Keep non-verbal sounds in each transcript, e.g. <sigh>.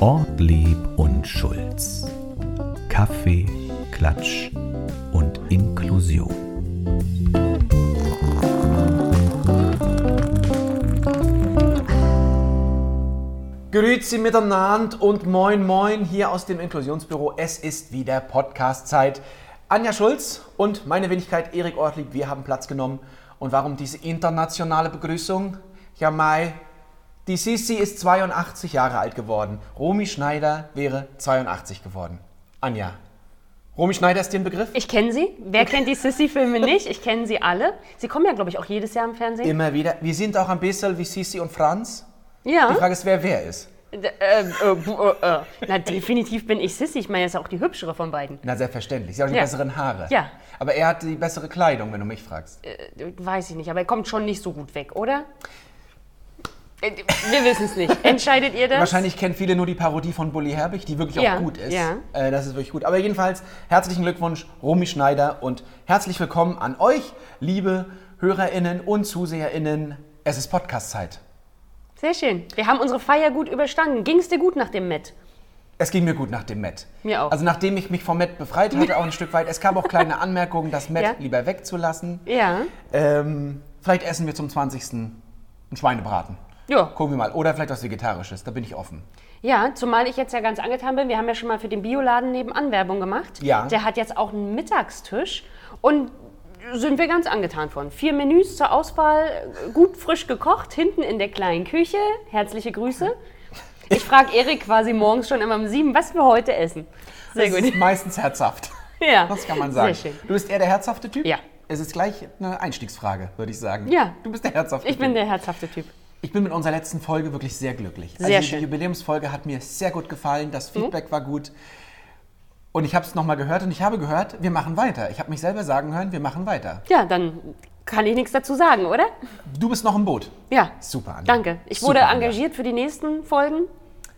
Ortlieb und Schulz. Kaffee, Klatsch und Inklusion. Grüezi miteinander und moin moin hier aus dem Inklusionsbüro. Es ist wieder Podcast-Zeit. Anja Schulz und meine Wenigkeit Erik Ortlieb, wir haben Platz genommen. Und warum diese internationale Begrüßung? Ja, Mai, die Sisi ist 82 Jahre alt geworden. Romy Schneider wäre 82 geworden. Anja, Romy Schneider ist dir ein Begriff? Ich kenne sie. Wer kennt die Sissy-Filme nicht? Ich kenne sie alle. Sie kommen ja, glaube ich, auch jedes Jahr im Fernsehen. Immer wieder. Wir sind auch ein bisschen wie Sisi und Franz. ja. Die Frage ist, wer wer ist. Äh, äh, bu- äh, äh. Na, definitiv bin ich Sissy. Ich meine, er ist auch die hübschere von beiden. Na, selbstverständlich. Sie hat auch die Ja. besseren Haare. Ja. Aber er hat die bessere Kleidung, wenn du mich fragst. Äh, weiß ich nicht, aber er kommt schon nicht so gut weg, oder? Äh, Wir wissen es nicht. <laughs> Entscheidet ihr das? Wahrscheinlich kennen viele nur die Parodie von Bully Herbig, die wirklich Ja, auch gut ist. ja. Äh, das ist wirklich gut. Aber jedenfalls herzlichen Glückwunsch, Romy Schneider, und herzlich willkommen an euch, liebe HörerInnen und ZuseherInnen. Es ist Podcast-Zeit. Sehr schön. Wir haben unsere Feier gut überstanden. Ging es dir gut nach dem Met? Es ging mir gut nach dem Met. Mir auch. Also nachdem ich mich vom Met befreit hatte, auch ein <laughs> Stück weit. Es gab auch kleine Anmerkungen, das Met Ja. lieber wegzulassen. Ja. Ähm, vielleicht essen wir zum 20. einen Schweinebraten. Ja. Gucken wir mal. Oder vielleicht was Vegetarisches, da bin ich offen. Ja, zumal ich jetzt ja ganz angetan bin. Wir haben ja schon mal für den Bioladen nebenan Werbung gemacht. Ja. Der hat jetzt auch einen Mittagstisch und sind wir ganz angetan von. Vier Menüs zur Auswahl, gut frisch gekocht, hinten in der kleinen Küche. Herzliche Grüße. Ich frage Erik quasi morgens schon immer um sieben, was wir heute essen. Sehr Es gut. ist meistens herzhaft. Ja. Das kann man sagen. Sehr schön. Du bist eher der herzhafte Typ? Ja. Es ist gleich eine Einstiegsfrage, würde ich sagen. Ja. Du bist der herzhafte Ich Typ. bin der herzhafte Typ. Ich bin mit unserer letzten Folge wirklich sehr glücklich. Sehr also schön. Mhm. die Jubiläumsfolge hat mir sehr gut gefallen, das Feedback war gut. Und ich habe es nochmal gehört und ich habe gehört, wir machen weiter. Ich habe mich selber sagen hören, wir machen weiter. Ja, dann kann ich nichts dazu sagen, oder? Du bist noch im Boot. Ja. Super, Anja. Danke. Ich wurde Super, Anja. engagiert für die nächsten Folgen.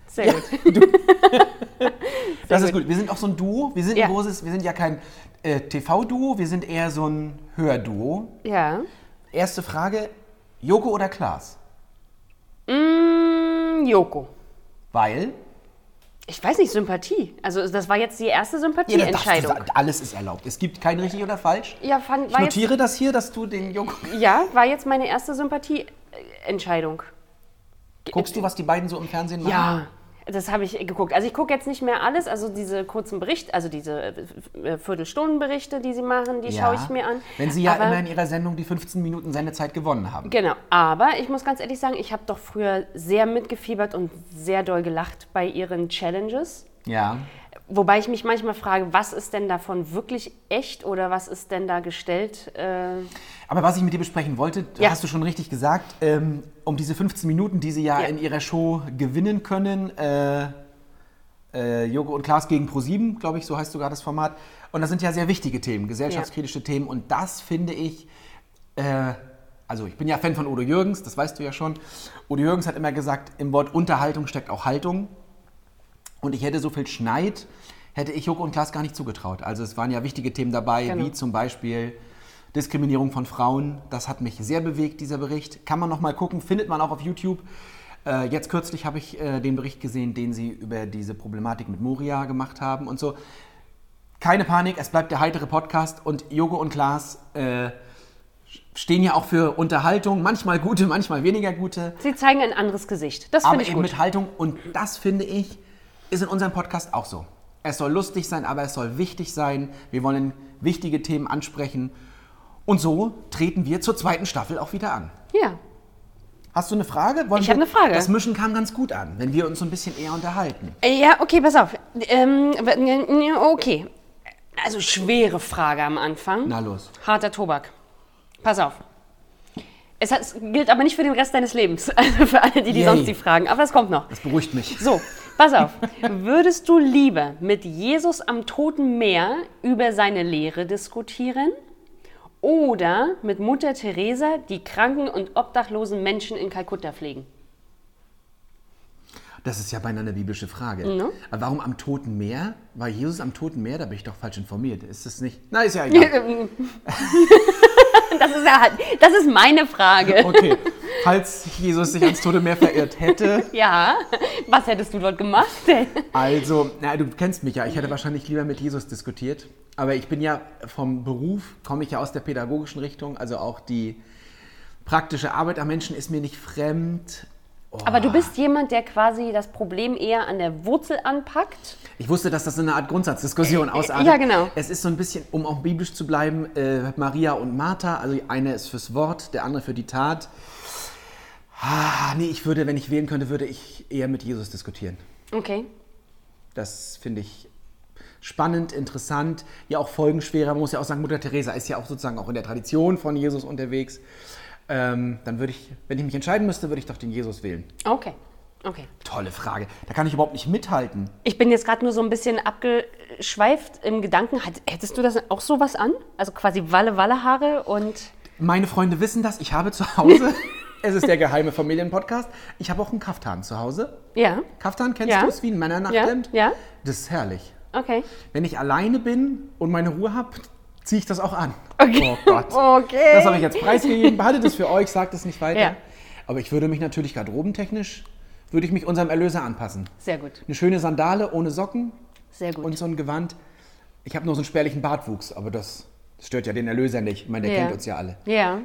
Sehr Ja, gut. du. <laughs> das ist gut. gut. Wir sind auch so ein Duo. Wir sind, Ja. ein großes, wir sind ja kein äh, TV-Duo, wir sind eher so ein Hörduo. Ja. Erste Frage, Joko oder Klaas? Mm, Joko. Weil? Ich weiß nicht, Sympathie. Also das war jetzt die erste Ja, Sympathieentscheidung. sagen. Alles ist erlaubt. Es gibt kein richtig oder falsch. Ja, fand, Ich war jetzt, notiere das hier, dass du den Joko. ja, war jetzt meine erste Sympathieentscheidung. Guckst du, was die beiden so im Fernsehen machen? Ja, das habe ich geguckt. Also ich gucke jetzt nicht mehr alles, also diese kurzen Berichte, also diese äh, Viertelstundenberichte, die sie machen, die schaue ich mir an. Wenn sie ja Aber- immer in ihrer Sendung die 15 Minuten Sendezeit gewonnen haben. Genau, aber ich muss ganz ehrlich sagen, ich habe doch früher sehr mitgefiebert und sehr doll gelacht bei ihren Challenges. Ja. Wobei ich mich manchmal frage, was ist denn davon wirklich echt oder was ist denn da gestellt? Äh, Aber was ich mit dir besprechen wollte, Ja. hast du schon richtig gesagt, ähm, um diese 15 Minuten, die sie ja, Ja. in ihrer Show gewinnen können, äh, äh, Joko und Klaas gegen Pro7, glaube ich, so heißt sogar das Format. Und das sind ja sehr wichtige Themen, gesellschaftskritische Themen. Und das finde ich, äh, also ich bin ja Fan von Udo Jürgens, das weißt du ja schon. Udo Jürgens hat immer gesagt, im Wort Unterhaltung steckt auch Haltung. Und ich hätte so viel Schneid, hätte ich Joko und Klaas gar nicht zugetraut. Also es waren ja wichtige Themen dabei, Genau. wie zum Beispiel Diskriminierung von Frauen. Das hat mich sehr bewegt, dieser Bericht. Kann man noch mal gucken, findet man auch auf YouTube. Äh, jetzt kürzlich habe ich äh, den Bericht gesehen, den sie über diese Problematik mit Moria gemacht haben und so. Keine Panik, es bleibt der heitere Podcast und Joko und Klaas äh, stehen ja auch für Unterhaltung, manchmal gute, manchmal weniger gute. sie zeigen ein anderes Gesicht. Das Aber finde ich eben gut. mit Haltung. Und das finde ich, ist in unserem Podcast auch so. Es soll lustig sein, aber es soll wichtig sein. Wir wollen wichtige Themen ansprechen. Und so treten wir zur zweiten Staffel auch wieder an. Ja. Hast du eine Frage? Wollen Ich habe eine Frage. Das Mischen kam ganz gut an, wenn wir uns so ein bisschen eher unterhalten. Äh, Ja, okay, pass auf. Ähm, okay. Also schwere Frage am Anfang. Na los. Harter Tobak. Pass auf. Es, hat, es gilt aber nicht für den Rest deines Lebens. <laughs> Also für alle, die, die Yay. sonst die fragen. Aber das kommt noch. Das beruhigt mich. So, <laughs> pass auf. Würdest du lieber mit Jesus am Toten Meer über seine Lehre diskutieren oder mit Mutter Teresa die kranken und obdachlosen Menschen in Kalkutta pflegen? Das ist ja beinahe eine biblische Frage. Aber warum am Toten Meer? War Jesus am Toten Meer? Da bin ich doch falsch informiert. Ist das nicht? Na, ist ja egal. <laughs> Das ist, ja das ist meine Frage. Okay. falls Jesus sich ans Tode mehr verirrt hätte. Ja, was hättest du dort gemacht? Also, na, du kennst mich ja, ich hätte wahrscheinlich lieber mit Jesus diskutiert. Aber ich bin ja vom Beruf, komme ich ja aus der pädagogischen Richtung, also auch die praktische Arbeit am Menschen ist mir nicht fremd. Aber du bist jemand, der quasi das Problem eher an der Wurzel anpackt. Ich wusste, dass das eine Art Grundsatzdiskussion ausartet. ja, genau. Es ist so ein bisschen, um auch biblisch zu bleiben, äh, Maria und Martha. Also eine ist fürs Wort, der andere für die Tat. Ah, nee, ich würde, wenn ich wählen könnte, würde ich eher mit Jesus diskutieren. Okay. Das finde ich spannend, interessant, ja auch folgenschwerer. Man muss ja auch sagen, Mutter Teresa ist ja auch sozusagen auch in der Tradition von Jesus unterwegs. Ähm, dann würde ich, wenn ich mich entscheiden müsste, würde ich doch den Jesus wählen. Okay. Okay. Tolle Frage. Da kann ich überhaupt nicht mithalten. Ich bin jetzt gerade nur so ein bisschen abgeschweift im Gedanken. Hättest du das auch sowas an? Also quasi Walle-Walle-Haare und. Meine Freunde wissen das. Ich habe zu Hause, <laughs> es ist der geheime Familienpodcast, ich habe auch einen Kaftan zu Hause. Ja. Kaftan, kennst Ja. du es? Wie ein Männernachthemd? Ja, ja. Das ist herrlich. Okay. Wenn ich alleine bin und meine Ruhe habe, ziehe ich das auch an. Okay. Oh Gott. Okay. Das habe ich jetzt preisgegeben. Behaltet es für euch, sagt es nicht weiter. Ja. Aber ich würde mich natürlich garderobentechnisch, würde ich mich unserem Erlöser anpassen. Sehr gut. Eine schöne Sandale ohne Socken Sehr gut. und so ein Gewand. Ich habe nur so einen spärlichen Bartwuchs, aber das, das stört ja den Erlöser nicht. Ich meine, der Ja. kennt uns ja alle. Ja,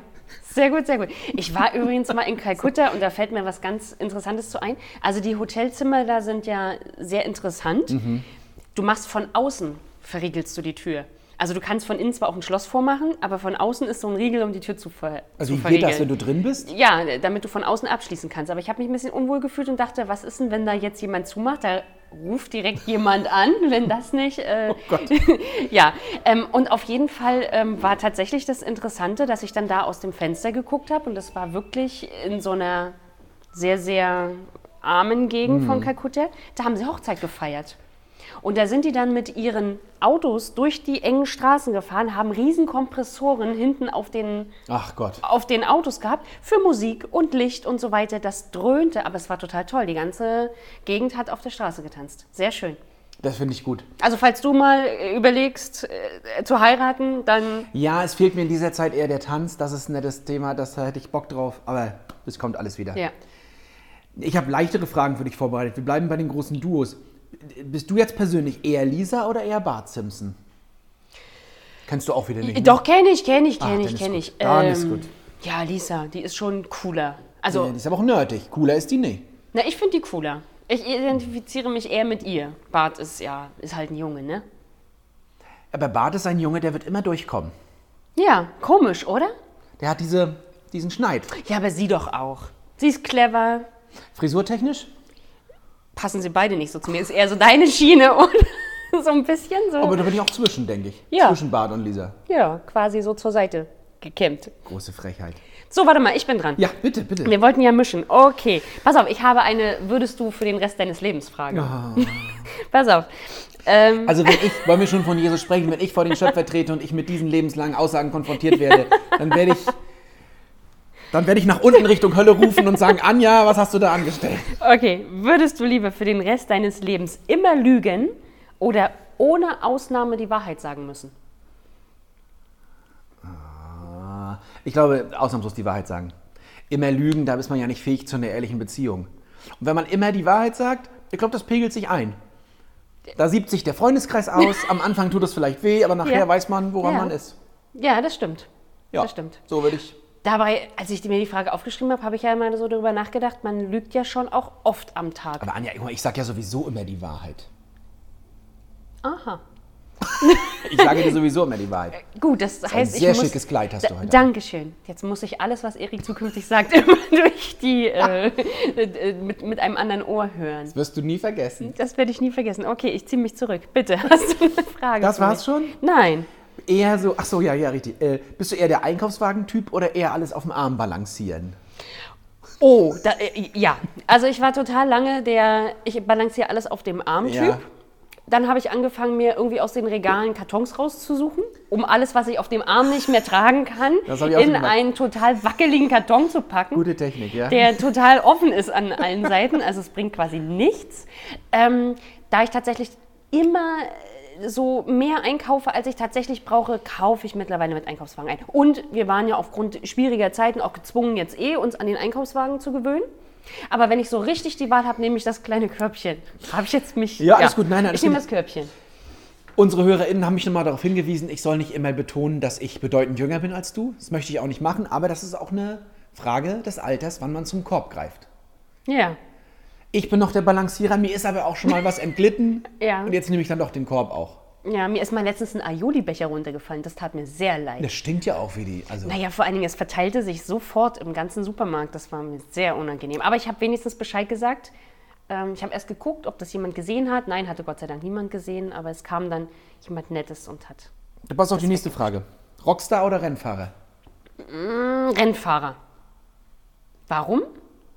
sehr gut, sehr gut. Ich war übrigens mal in Kalkutta und da fällt mir was ganz Interessantes zu ein. Also die Hotelzimmer da sind ja sehr interessant. Mhm. Du machst von außen, verriegelst du die Tür. Also du kannst von innen zwar auch ein Schloss vormachen, aber von außen ist so ein Riegel, um die Tür zu, ver Also zu wie geht das, wenn du drin bist? Ja, damit du von außen abschließen kannst. Aber ich habe mich ein bisschen unwohl gefühlt und dachte, was ist denn, wenn da jetzt jemand zumacht? Da ruft direkt jemand an, <laughs> wenn das nicht. Äh, Oh Gott. <laughs> ja, ähm, und auf jeden Fall ähm, war tatsächlich das Interessante, dass ich dann da aus dem Fenster geguckt habe und das war wirklich in so einer sehr, sehr armen Gegend Mhm. von Kalkutta. Da haben sie Hochzeit gefeiert. Und da sind die dann mit ihren Autos durch die engen Straßen gefahren, haben riesen Kompressoren hinten auf den Ach Gott. auf den Autos gehabt für Musik und Licht und so weiter. Das dröhnte, aber es war total toll. Die ganze Gegend hat auf der Straße getanzt. Sehr schön. Das finde ich gut. Also falls du mal äh, überlegst äh, zu heiraten, dann Ja, es fehlt mir in dieser Zeit eher der Tanz. Das ist ein nettes Thema, das da hätte ich Bock drauf. Aber es kommt alles wieder. ja. Ich habe leichtere Fragen für dich vorbereitet. Wir bleiben bei den großen Duos. Bist du jetzt persönlich eher Lisa oder eher Bart Simpson? Kennst du auch wieder nicht? ne? Doch kenne ich, kenne ich, Ah, kenne ich, ist kenne ich. Ähm, Dann ist gut. Ja, Lisa, die ist schon cooler. Ja, Also, die ist aber auch nerdig. Cooler ist die nicht. na, ich finde die cooler. Ich identifiziere mich eher mit ihr. Bart ist ja, ist halt ein Junge, ne? Aber Bart ist ein Junge, der wird immer durchkommen. Ja, komisch, oder? Der hat diese, diesen Schneid. Ja, aber sie doch auch. Sie ist clever, Frisurtechnisch? Passen sie beide nicht so zu mir. Ist eher so deine <laughs> Schiene, oder? <laughs> so ein bisschen so. Aber da bin ich auch zwischen, denke ich. Ja. Zwischen Bart und Lisa. ja, quasi so zur Seite gekämmt. Große Frechheit. So, warte mal, ich bin dran. Ja, bitte, bitte. Wir wollten ja mischen. Okay. Pass auf, ich habe eine Würdest du für den Rest deines Lebens Frage. <laughs> Pass auf. Ähm, Also wenn ich, wollen wir schon von Jesus sprechen, wenn ich vor den Schöpfer trete und ich mit diesen lebenslangen Aussagen konfrontiert werde, dann werde ich, dann werde ich nach unten Richtung Hölle rufen und sagen, Anja, was hast du da angestellt? okay. Würdest du lieber für den Rest deines Lebens immer lügen oder ohne Ausnahme die Wahrheit sagen müssen? Ich glaube, ausnahmslos die Wahrheit sagen. Immer lügen, da ist man ja nicht fähig zu einer ehrlichen Beziehung. Und wenn man immer die Wahrheit sagt, ich glaube, das pegelt sich ein. Da siebt sich der Freundeskreis aus, am Anfang tut es vielleicht weh, aber nachher Ja. weiß man, woran Ja. man ist. Ja, das stimmt. Ja, Das stimmt. So würde ich. Dabei, als ich mir die Frage aufgeschrieben habe, habe ich ja immer so darüber nachgedacht, man lügt ja schon auch oft am Tag. Aber Anja, ich sage ja sowieso immer die Wahrheit. Aha. <laughs> Ich sage dir sowieso immer die Wahrheit. Gut, das heißt, ein ich sehr muss, schickes Kleid hast du heute an. Dankeschön. Jetzt muss ich alles, was Erik zukünftig sagt, <laughs> immer durch die <laughs> äh, äh, mit, mit einem anderen Ohr hören. Das wirst du nie vergessen. Das werde ich nie vergessen. Okay, ich ziehe mich zurück. Bitte, hast du eine Frage? Das war's schon? Nein. Eher so, ach so, ja, ja, richtig. Äh, bist du eher der Einkaufswagen-Typ oder eher alles auf dem Arm balancieren? Oh, da, äh, ja. Also ich war total lange der, ich balanciere alles auf dem Arm-Typ. Ja. Dann habe ich angefangen, mir irgendwie aus den Regalen Kartons rauszusuchen, um alles, was ich auf dem Arm nicht mehr tragen kann, <laughs> in einen total wackeligen Karton zu packen. Gute Technik, ja. der total offen ist an allen Seiten. Also es bringt quasi nichts. Ähm, da ich tatsächlich immer so mehr einkaufe, als ich tatsächlich brauche, kaufe ich mittlerweile mit Einkaufswagen ein. Und wir waren ja aufgrund schwieriger Zeiten auch gezwungen, jetzt eh uns an den Einkaufswagen zu gewöhnen. Aber wenn ich so richtig die Wahl habe, nehme ich das kleine Körbchen. Habe ich jetzt mich. Ja, alles gut. Nein, nein, ich nehme das Körbchen. Unsere HörerInnen haben mich nochmal darauf hingewiesen, ich soll nicht immer betonen, dass ich bedeutend jünger bin als du. Das möchte ich auch nicht machen, aber das ist auch eine Frage des Alters, wann man zum Korb greift. Ja. Ich bin noch der Balancierer, mir ist aber auch schon mal was entglitten. <laughs> Ja. Und jetzt nehme ich dann doch den Korb auch. Ja, mir ist mal letztens ein Aioli-Becher runtergefallen. Das tat mir sehr leid. Das stinkt ja auch wie die. Also, Naja, vor allen Dingen, es verteilte sich sofort im ganzen Supermarkt. Das war mir sehr unangenehm. Aber ich habe wenigstens Bescheid gesagt. Ähm, ich habe erst geguckt, ob das jemand gesehen hat. Nein, hatte Gott sei Dank niemand gesehen. Aber es kam dann jemand Nettes und hat. da passt auf die nächste Frage. Rockstar oder Rennfahrer? Hm, Rennfahrer. Warum?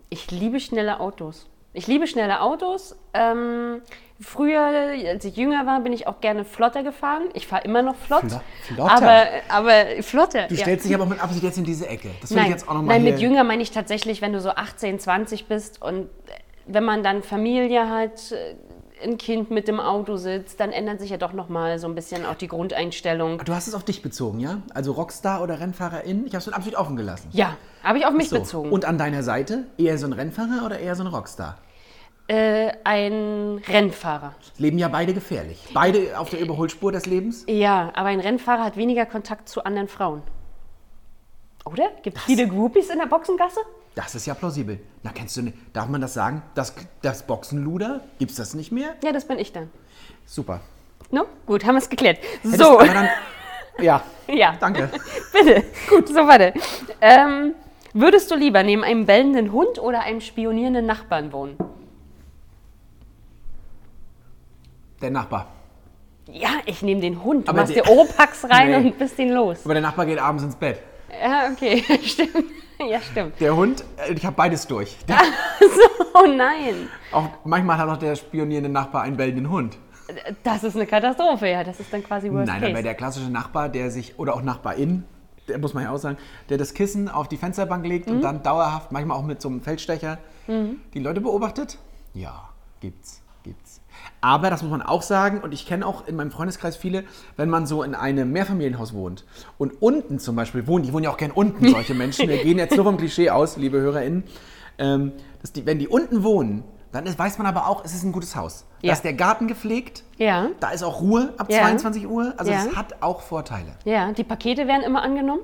Ich liebe schnelle Autos. Ich liebe schnelle Autos. Ähm, früher, als ich jünger war, bin ich auch gerne flotter gefahren. Ich fahre immer noch flott. Flo- flotter? Aber, aber flotter. Du ja. stellst dich aber mit Absicht jetzt in diese Ecke. Das will ich jetzt auch nochmal nein mit jünger meine ich tatsächlich, wenn du so 18, 20 bist und wenn man dann Familie hat, ein Kind mit dem Auto sitzt, dann ändert sich ja doch nochmal so ein bisschen auch die Grundeinstellung. Du hast es auf dich bezogen, ja? Also Rockstar oder Rennfahrerin? Ich habe es Absicht offen gelassen. Ja, habe ich auf mich So. bezogen. Und an deiner Seite eher so ein Rennfahrer oder eher so ein Rockstar? äh, ein Rennfahrer. Leben ja beide gefährlich. Beide auf der Überholspur des Lebens. Ja, aber ein Rennfahrer hat weniger Kontakt zu anderen Frauen. Oder? Gibt es viele Groupies in der Boxengasse? Das ist ja plausibel. Na, kennst du nicht? Darf man das sagen? Das, das Boxenluder? Gibt's das nicht mehr? Ja, das bin ich dann. Super. No? Gut, haben wir es geklärt. Hättest So, Dann, ja, <laughs> ja. danke. <laughs> Bitte. Gut, so warte. Ähm, würdest du lieber neben einem bellenden Hund oder einem spionierenden Nachbarn wohnen? Der Nachbar. Ja, ich nehme den Hund. Du Aber machst der- dir Oropax rein <laughs> Nee. und bist ihn los. Aber der Nachbar geht abends ins Bett. Ja, okay, stimmt. Ja, stimmt. Der Hund, äh, ich habe beides durch. Der, <laughs> Oh nein, auch, manchmal hat auch der spionierende Nachbar einen bellenden Hund. das ist eine Katastrophe. Ja, das ist dann quasi Worst Nein, Case. aber der klassische Nachbar, der sich, oder auch Nachbarin, der muss man ja auch sagen, der das Kissen auf die Fensterbank legt Mhm. und dann dauerhaft, manchmal auch mit so einem Feldstecher, die Leute beobachtet? Ja, gibt's. Aber das muss man auch sagen, und ich kenne auch in meinem Freundeskreis viele, wenn man so in einem Mehrfamilienhaus wohnt und unten zum Beispiel wohnen, die wohnen ja auch gern unten, solche Menschen, wir gehen jetzt nur vom Klischee aus, liebe HörerInnen, ähm, dass die, wenn die unten wohnen, dann ist, weiß man aber auch, es ist ein gutes Haus. Da Ja. ist der Garten gepflegt, ja, da ist auch Ruhe ab Ja. 22 Uhr. Also es hat auch Vorteile. ja, die Pakete werden immer angenommen.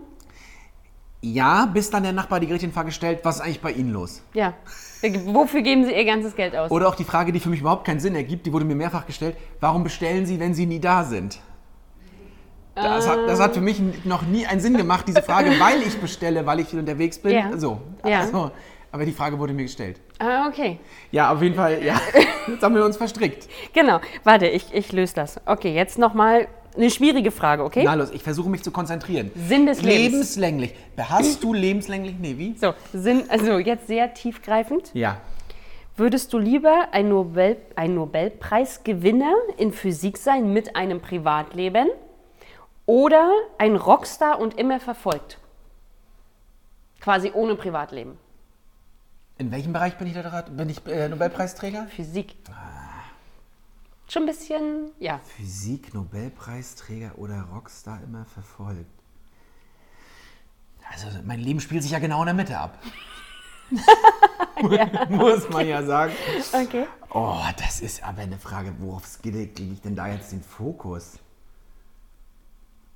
Ja, bis dann der Nachbar die Gretchenfrage stellt, was ist eigentlich bei Ihnen los? Ja. Wofür geben sie ihr ganzes Geld aus? Oder auch die Frage, die für mich überhaupt keinen Sinn ergibt, die wurde mir mehrfach gestellt, warum bestellen Sie, wenn Sie nie da sind? Das hat, das hat für mich noch nie einen Sinn gemacht, diese Frage, <laughs> weil ich bestelle, weil ich viel unterwegs bin. Ja. So. Ja. Also, aber die Frage wurde mir gestellt. Ah, okay. Ja, auf jeden Fall, ja. <laughs> Jetzt haben wir uns verstrickt. Genau. Warte, ich, ich löse das. Okay, jetzt nochmal eine schwierige Frage, okay? Na los, ich versuche mich zu konzentrieren. Sinn des Lebens. Lebenslänglich. Hast du lebenslänglich? Nee, wie? So, Sinn, also jetzt sehr tiefgreifend. Ja. Würdest du lieber ein, Nobel, ein Nobelpreisgewinner in Physik sein mit einem Privatleben oder ein Rockstar und immer verfolgt? Quasi ohne Privatleben. In welchem Bereich bin ich da gerade? Bin ich äh, Nobelpreisträger? Physik. Schon ein bisschen, ja. Physik, Nobelpreisträger oder Rockstar immer verfolgt. Also mein Leben spielt sich ja genau in der Mitte ab. <laughs> <laughs> Muss man ja sagen. Okay. Oh, das ist aber eine Frage, worauf lege ich denn da jetzt den Fokus?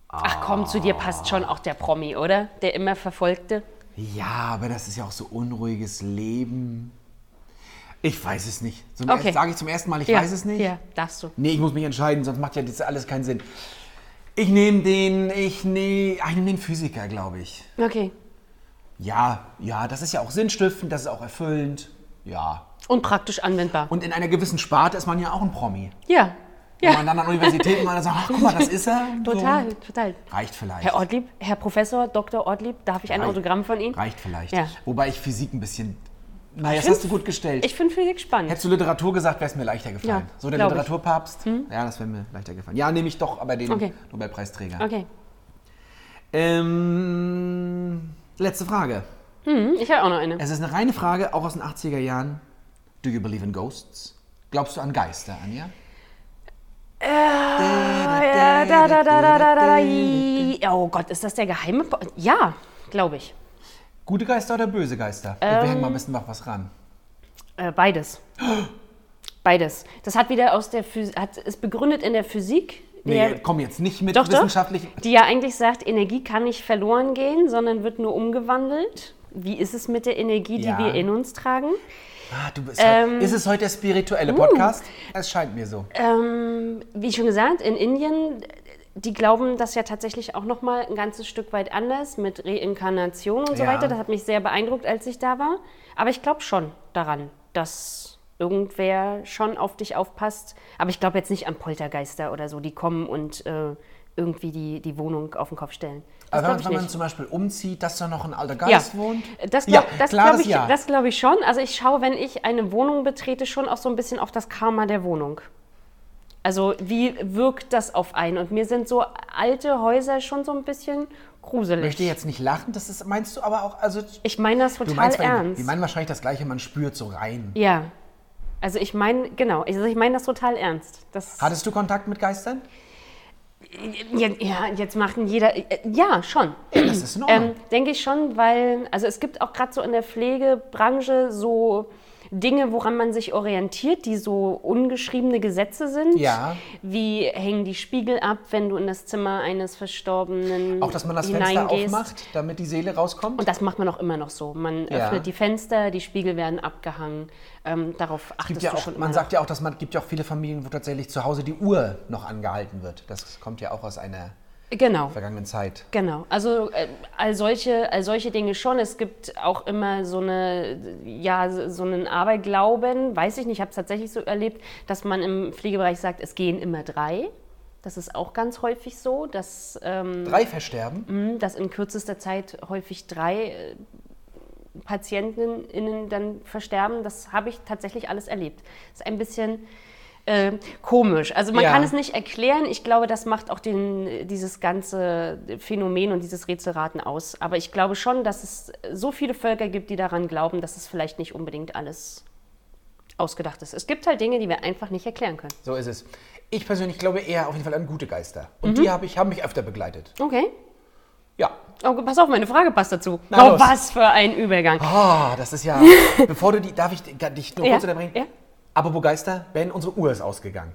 Ach komm, zu dir passt schon auch der Promi, oder? Der immer Verfolgte. Ja, aber das ist ja auch so unruhiges Leben. Ich weiß es nicht. Zum Okay. Sage ich zum ersten Mal, ich ja. weiß es nicht. Ja, darfst du. Nee, ich muss mich entscheiden, sonst macht ja das alles keinen Sinn. Ich nehme den, ich nehme, ich nehme den Physiker, glaube ich. Okay. Ja, ja, das ist ja auch sinnstiftend, das ist auch erfüllend. Ja. Und praktisch anwendbar. Und in einer gewissen Sparte ist man ja auch ein Promi. ja. Wenn Ja. man dann an Universitäten mal sagt, ach guck mal, das ist er. <laughs> Total, total. So. Reicht vielleicht. Herr Ortlieb, Herr Professor, Dr. Ortlieb, darf ich ein Reicht. Autogramm von Ihnen? Reicht vielleicht. Ja. Wobei ich Physik ein bisschen. Naja, das hast du gut gestellt. Ich finde Physik spannend. Hättest du Literatur gesagt, wäre es mir leichter gefallen. Ja, so der ich. Hm? Literaturpapst. Ja, das wäre mir leichter gefallen. Ja, nehme ich doch aber den Okay. Nobelpreisträger. Okay. Ähm, letzte Frage. Hm, ich habe auch noch eine. Es ist eine reine Frage, auch aus den 80er Jahren. Do you believe in ghosts? Glaubst du an Geister, Anja? Oh Gott, ist das der geheime? Po ja, glaube ich. Gute Geister oder böse Geister? Wir hängen mal ein bisschen noch was ran. Äh, beides. Beides. Das hat wieder aus der Physik, hat, ist begründet in der Physik. Nee, der, komm jetzt nicht mit doch, doch, wissenschaftlichen. die ja eigentlich sagt, Energie kann nicht verloren gehen, sondern wird nur umgewandelt. Wie ist es mit der Energie, die Ja. wir in uns tragen? Ah, du bist Ähm, ist es heute der spirituelle Podcast? Es scheint mir so. Ähm, wie schon gesagt, in Indien, die glauben das ja tatsächlich auch noch mal ein ganzes Stück weit anders mit Reinkarnation und so Ja. weiter. Das hat mich sehr beeindruckt, als ich da war. Aber ich glaube schon daran, dass irgendwer schon auf dich aufpasst. Aber ich glaube jetzt nicht an Poltergeister oder so, die kommen und äh, irgendwie die, die Wohnung auf den Kopf stellen. Das Aber wenn, wenn man zum Beispiel umzieht, dass da noch ein alter Ja, Geist wohnt? das Ja, glaube das klares glaub ich, Ja. das glaub ich schon. Also ich schaue, wenn ich eine Wohnung betrete, schon auch so ein bisschen auf das Karma der Wohnung. Also wie wirkt das auf einen? Und mir sind so alte Häuser schon so ein bisschen gruselig. Ich möchte jetzt nicht lachen, das ist, meinst du aber auch, also Ich meine das du total meinst, ernst. die meinen wahrscheinlich das Gleiche, man spürt so rein. ja. Also ich meine, genau, also ich meine das total ernst. Das, Hattest du Kontakt mit Geistern? ja, ja, jetzt machen jeder, ja, schon. Ja, das ist in Ordnung. Ähm, Denke ich schon, weil, also es gibt auch gerade so in der Pflegebranche so Dinge, woran man sich orientiert, die so ungeschriebene Gesetze sind. Ja. Wie hängen die Spiegel ab, wenn du in das Zimmer eines Verstorbenen auch, dass man das Fenster aufmacht, damit die Seele rauskommt? Und das macht man auch immer noch so. Man Ja. öffnet die Fenster, die Spiegel werden abgehangen. Ähm, darauf achtest ja du auch, schon man immer sagt ja auch, dass man gibt ja auch viele Familien, wo tatsächlich zu Hause die Uhr noch angehalten wird. Das kommt ja auch aus einer. Genau. vergangenen Zeit. Genau, also äh, all, solche, all solche Dinge schon. Es gibt auch immer so, eine, ja, so einen Aberglauben, weiß ich nicht, ich habe es tatsächlich so erlebt, dass man im Pflegebereich sagt, es gehen immer drei. Das ist auch ganz häufig so, dass, ähm, Drei versterben? mh, dass in kürzester Zeit häufig drei äh, PatientInnen dann versterben. Das habe ich tatsächlich alles erlebt. Das ist ein bisschen äh, komisch. Also man Ja. kann es nicht erklären. Ich glaube, das macht auch den, dieses ganze Phänomen und dieses Rätselraten aus. Aber ich glaube schon, dass es so viele Völker gibt, die daran glauben, dass es vielleicht nicht unbedingt alles ausgedacht ist. Es gibt halt Dinge, die wir einfach nicht erklären können. So ist es. Ich persönlich glaube eher auf jeden Fall an gute Geister. Mhm. Und die habe ich, haben mich öfter begleitet. Okay. Ja. Oh, pass auf, meine Frage passt dazu. Na oh, was für ein Übergang. Ah, das ist ja. <laughs> Bevor du die. Darf ich dich nur Ja, kurz unterbringen? ja. Apropos Geister, Ben, unsere Uhr ist ausgegangen.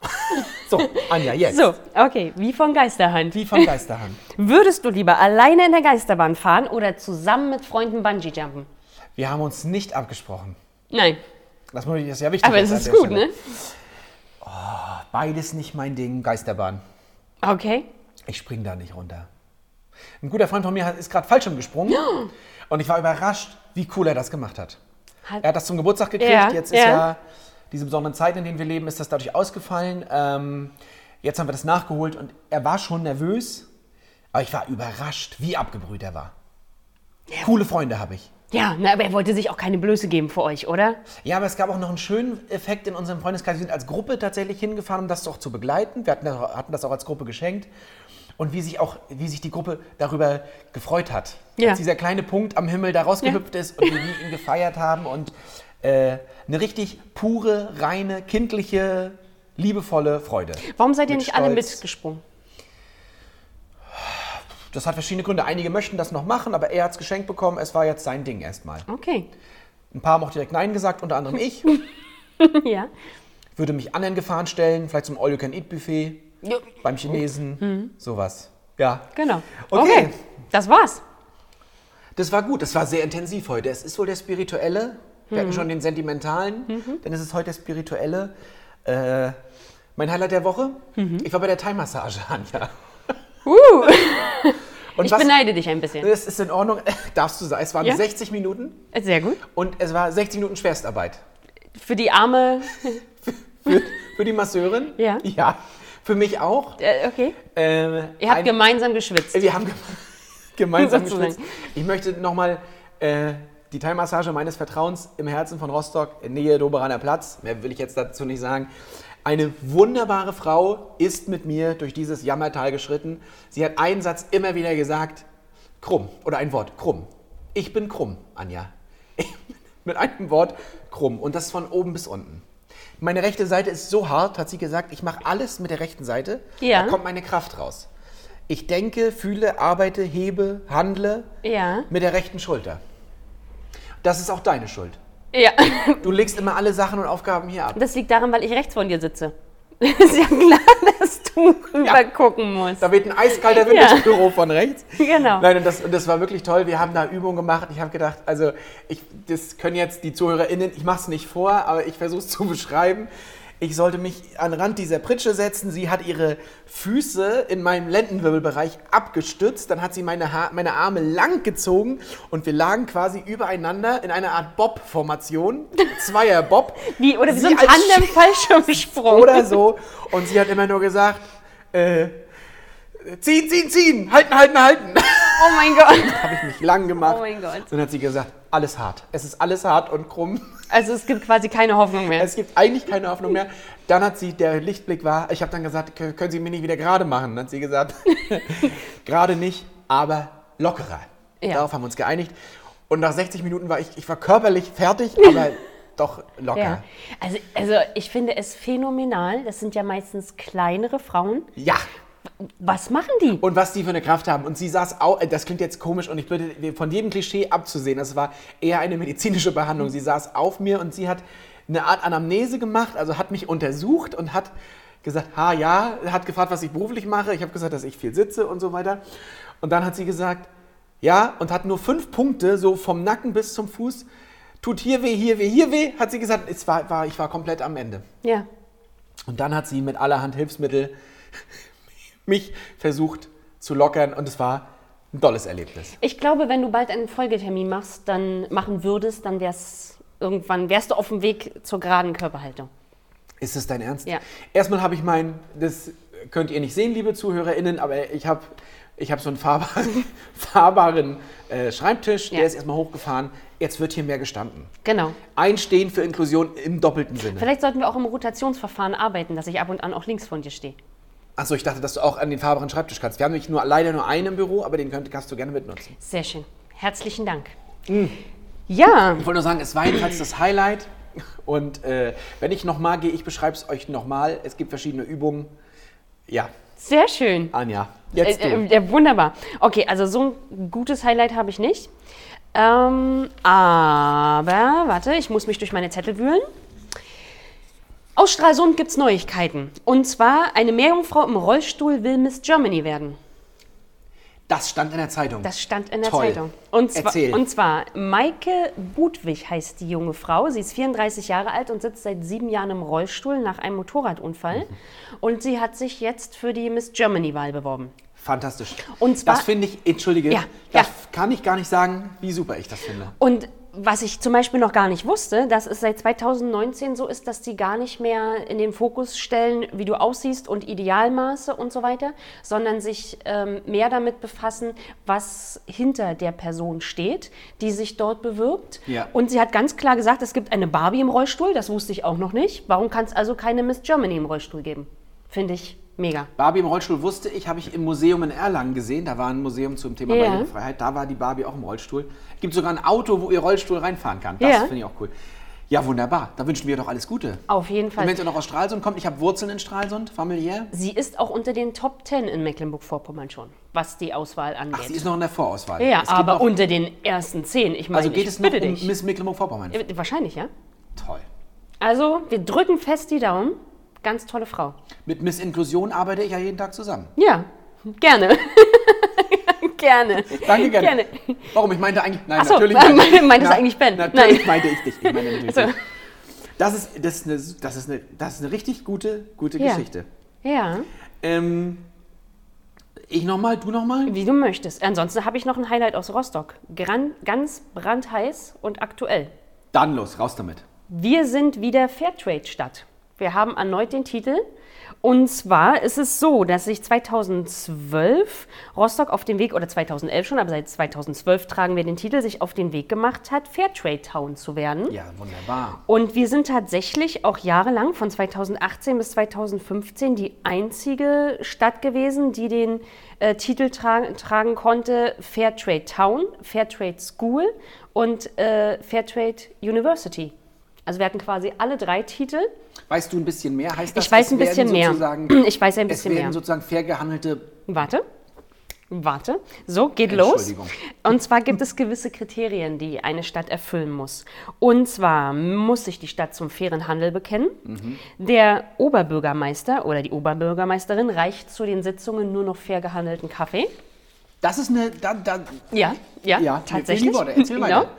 <laughs> so, Anja, jetzt. So, okay, wie von Geisterhand. Wie von Geisterhand. <laughs> Würdest du lieber alleine in der Geisterbahn fahren oder zusammen mit Freunden Bungee-Jumpen? Wir haben uns nicht abgesprochen. Nein, Das ist ja wichtig. aber es ist gut, Stelle. ne? Beides nicht mein Ding, Geisterbahn. Okay. Ich spring da nicht runter. Ein guter Freund von mir ist gerade Fallschirm gesprungen und ich war überrascht, wie cool er das gemacht hat. Hat- Er hat das zum Geburtstag gekriegt. Ja, Jetzt ist ja. ja. diese besonderen Zeit, in denen wir leben, ist das dadurch ausgefallen. Ähm, jetzt haben wir das nachgeholt und er war schon nervös, aber ich war überrascht, wie abgebrüht er war. Coole Freunde habe ich. Ja, na, aber er wollte sich auch keine Blöße geben für euch, oder? Ja, aber es gab auch noch einen schönen Effekt in unserem Freundeskreis. Wir sind als Gruppe tatsächlich hingefahren, um das auch zu begleiten. Wir hatten hatten das auch als Gruppe geschenkt. Und wie sich, auch, wie sich die Gruppe darüber gefreut hat. Ja. Als dieser kleine Punkt am Himmel da rausgehüpft ist und wie wir ihn gefeiert haben. Und äh, eine richtig pure, reine, kindliche, liebevolle Freude. Warum seid ihr nicht alle Stolz. mitgesprungen? Das hat verschiedene Gründe. Einige möchten das noch machen, aber er hat es geschenkt bekommen. Es war jetzt sein Ding erstmal. Okay. Ein paar haben auch direkt Nein gesagt, unter anderem ich. <laughs> ja. würde mich anderen Gefahren stellen, vielleicht zum All-You-Can-Eat-Buffet, Ja, beim Chinesen, sowas. Ja. Genau. Okay. Das war's. Das war gut, das war sehr intensiv heute. Es ist wohl der spirituelle, wir Mhm. hatten schon den sentimentalen, dann ist es heute der spirituelle. Äh, mein Highlight der Woche, Mhm. ich war bei der Thai-Massage, <laughs> Anja. Uh, <laughs> Und ich was- beneide dich ein bisschen. Das ist in Ordnung, <laughs> darfst du sagen. Es waren Ja? 60 Minuten Sehr gut. und es war 60 Minuten Schwerstarbeit. Für die Arme. Für, für die Masseurin? Ja. Ja. Für mich auch. Äh, okay. Äh, Ihr habt ein- gemeinsam geschwitzt. Wir haben gem- <laughs> gemeinsam geschwitzt. Ich möchte nochmal äh, die Thai-Massage meines Vertrauens im Herzen von Rostock, in Nähe Doberaner Platz, mehr will ich jetzt dazu nicht sagen. Eine wunderbare Frau ist mit mir durch dieses Jammertal geschritten. Sie hat einen Satz immer wieder gesagt, krumm, oder ein Wort, krumm. Ich bin krumm, Anja. <laughs> mit einem Wort, krumm. Und das von oben bis unten. Meine rechte Seite ist so hart, hat sie gesagt, ich mache alles mit der rechten Seite. Ja. Da kommt meine Kraft raus. Ich denke, fühle, arbeite, hebe, handle Ja. mit der rechten Schulter. Das ist auch deine Schuld. Ja. Du legst immer alle Sachen und Aufgaben hier ab. Das liegt daran, weil ich rechts von dir sitze. <laughs> ist ja klar, dass du rüber gucken musst. Da weht ein eiskalter Wind Ja. ins Büro von rechts. <laughs> Genau. Nein, und das, und das war wirklich toll. Wir haben da Übungen gemacht. Ich habe gedacht, also ich, das können jetzt die ZuhörerInnen, ich mache es nicht vor, aber ich versuche es zu beschreiben. Ich sollte mich an den Rand dieser Pritsche setzen. Sie hat ihre Füße in meinem Lendenwirbelbereich abgestützt. Dann hat sie meine, ha meine Arme lang gezogen und wir lagen quasi übereinander in einer Art Bob-Formation. <laughs> Zweier-Bob. Wie, oder wie so Sie ein als Tandem-Fallschirmsprung. oder so. Und sie hat immer nur gesagt, äh, ziehen, ziehen, ziehen, halten, halten, halten. Oh mein Gott. <laughs> Habe ich mich lang gemacht. Oh mein Gott. Dann hat sie gesagt, alles hart. Es ist alles hart und krumm. Also es gibt quasi keine Hoffnung mehr. Es gibt eigentlich keine Hoffnung mehr. Dann hat sie, der Lichtblick war, ich habe dann gesagt, "Kö- können Sie mir nicht wieder gerade machen? Dann hat sie gesagt, <laughs> gerade nicht, aber lockerer. Ja. Darauf haben wir uns geeinigt. Und nach 60 Minuten war ich, ich war körperlich fertig, aber <laughs> doch locker. Ja. Also, also ich finde es phänomenal. Das sind ja meistens kleinere Frauen. ja. Was machen die? Und was die für eine Kraft haben. Und sie saß auch, äh, das klingt jetzt komisch und ich bitte von jedem Klischee abzusehen. Das war eher eine medizinische Behandlung. Sie saß auf mir und sie hat eine Art Anamnese gemacht, also hat mich untersucht und hat gesagt, ha ja, hat gefragt, was ich beruflich mache. Ich habe gesagt, dass ich viel sitze und so weiter. Und dann hat sie gesagt, ja, und hat nur fünf Punkte, so vom Nacken bis zum Fuß. Tut hier weh, hier weh, hier weh, hat sie gesagt. Es war, war, ich war komplett am Ende. Ja. Und dann hat sie mit allerhand Hilfsmittel mich versucht zu lockern und es war ein tolles Erlebnis. Ich glaube, wenn du bald einen Folgetermin machst, dann machen würdest, dann wär's irgendwann wärst du auf dem Weg zur geraden Körperhaltung. Ist es dein Ernst? Ja. Erstmal habe ich mein, das könnt ihr nicht sehen, liebe ZuhörerInnen, aber ich habe ich hab so einen fahrbaren, <laughs> fahrbaren äh, Schreibtisch, Ja. der ist erstmal hochgefahren. Jetzt wird hier mehr gestanden. Genau. Einstehen für Inklusion im doppelten Sinne. Vielleicht sollten wir auch im Rotationsverfahren arbeiten, dass ich ab und an auch links von dir stehe. Achso, ich dachte, dass du auch an den fahrbaren Schreibtisch kannst. Wir haben nämlich nur, leider nur einen im Büro, aber den könnt, kannst du gerne mitnutzen. Sehr schön. Herzlichen Dank. Mm. Ja, Ich wollte nur sagen, es war jedenfalls das Highlight. Und äh, wenn ich nochmal gehe, ich beschreibe es euch nochmal. Es gibt verschiedene Übungen. Ja, sehr schön. Anja, jetzt Äh, du. äh, ja, wunderbar. Okay, also so ein gutes Highlight habe ich nicht. Ähm, aber, warte, ich muss mich durch meine Zettel wühlen. Aus Stralsund gibt es Neuigkeiten. Und zwar, eine Meerjungfrau im Rollstuhl will Miss Germany werden. Das stand in der Zeitung. Das stand in der Toll. Zeitung. Und zwar, Erzähl. und zwar, Maike Budwig heißt die junge Frau. Sie ist 34 Jahre alt und sitzt seit sieben Jahren im Rollstuhl nach einem Motorradunfall. Mhm. Und sie hat sich jetzt für die Miss Germany-Wahl beworben. Fantastisch. Und zwar- das finde ich, entschuldige, Ja, das ja. kann ich gar nicht sagen, wie super ich das finde. Und was ich zum Beispiel noch gar nicht wusste, dass es seit 2019 so ist, dass die gar nicht mehr in den Fokus stellen, wie du aussiehst und Idealmaße und so weiter, sondern sich ähm, mehr damit befassen, was hinter der Person steht, die sich dort bewirbt. Ja. Und sie hat ganz klar gesagt, es gibt eine Barbie im Rollstuhl, das wusste ich auch noch nicht. Warum kann es also keine Miss Germany im Rollstuhl geben? Finde ich mega. Barbie im Rollstuhl wusste ich, habe ich im Museum in Erlangen gesehen. Da war ein Museum zum Thema Ja. Barrierefreiheit. Da war die Barbie auch im Rollstuhl. Es gibt sogar ein Auto, wo ihr Rollstuhl reinfahren kann. Das Ja. finde ich auch cool. Ja, wunderbar. Da wünschen wir doch alles Gute. Auf jeden Und Fall. wenn sie noch aus Stralsund kommt, ich habe Wurzeln in Stralsund, familiär. Sie ist auch unter den Top 10 in Mecklenburg-Vorpommern schon, was die Auswahl angeht. Ach, sie ist noch in der Vorauswahl. Ja, aber unter den ersten zehn. Ich meine, Also geht es noch um. Miss Mecklenburg-Vorpommern. Äh, Wahrscheinlich, ja. Toll. Also, wir drücken fest die Daumen. Ganz tolle Frau. Mit Miss Inklusion arbeite ich ja jeden Tag zusammen. Ja, gerne. <laughs> gerne. Danke, gerne. Gerne. Warum? Ich meinte eigentlich. Nein, so, natürlich. <laughs> meinte meintest Na, eigentlich Ben? Natürlich Nein. meinte ich dich. Ich meine <laughs> natürlich So. dich. Das ist, das, ist eine, das, ist eine, das ist eine richtig gute, gute Ja. Geschichte. Ja, Ähm, ich nochmal, du nochmal? wie du möchtest. Ansonsten habe ich noch ein Highlight aus Rostock. Gran ganz brandheiß und aktuell. Dann los, raus damit. Wir sind wieder Fairtrade-Stadt. Wir haben erneut den Titel. Und zwar ist es so, dass sich 2012 Rostock auf den Weg, oder 2011 schon, aber seit 2012 tragen wir den Titel, sich auf den Weg gemacht hat, Fairtrade Town zu werden. Ja, wunderbar. Und wir sind tatsächlich auch jahrelang, von 2018 bis 2015, die einzige Stadt gewesen, die den äh, Titel tra tragen konnte Fairtrade Town, Fairtrade School und äh, Fairtrade University. Also wir hatten quasi alle drei Titel. Weißt du ein bisschen mehr? Heißt das, Ich weiß es ein bisschen mehr. <clears throat> Ich weiß ein Es bisschen werden mehr. sozusagen fair gehandelte Warte. Warte. So, geht los. Und zwar gibt es gewisse Kriterien, die eine Stadt erfüllen muss. Und zwar muss sich die Stadt zum fairen Handel bekennen. Mhm. Der Oberbürgermeister oder die Oberbürgermeisterin reicht zu den Sitzungen nur noch fair gehandelten Kaffee. Das ist eine. Da, da, Ja, ja, Ja, tatsächlich. Worte. Erzähl weiter.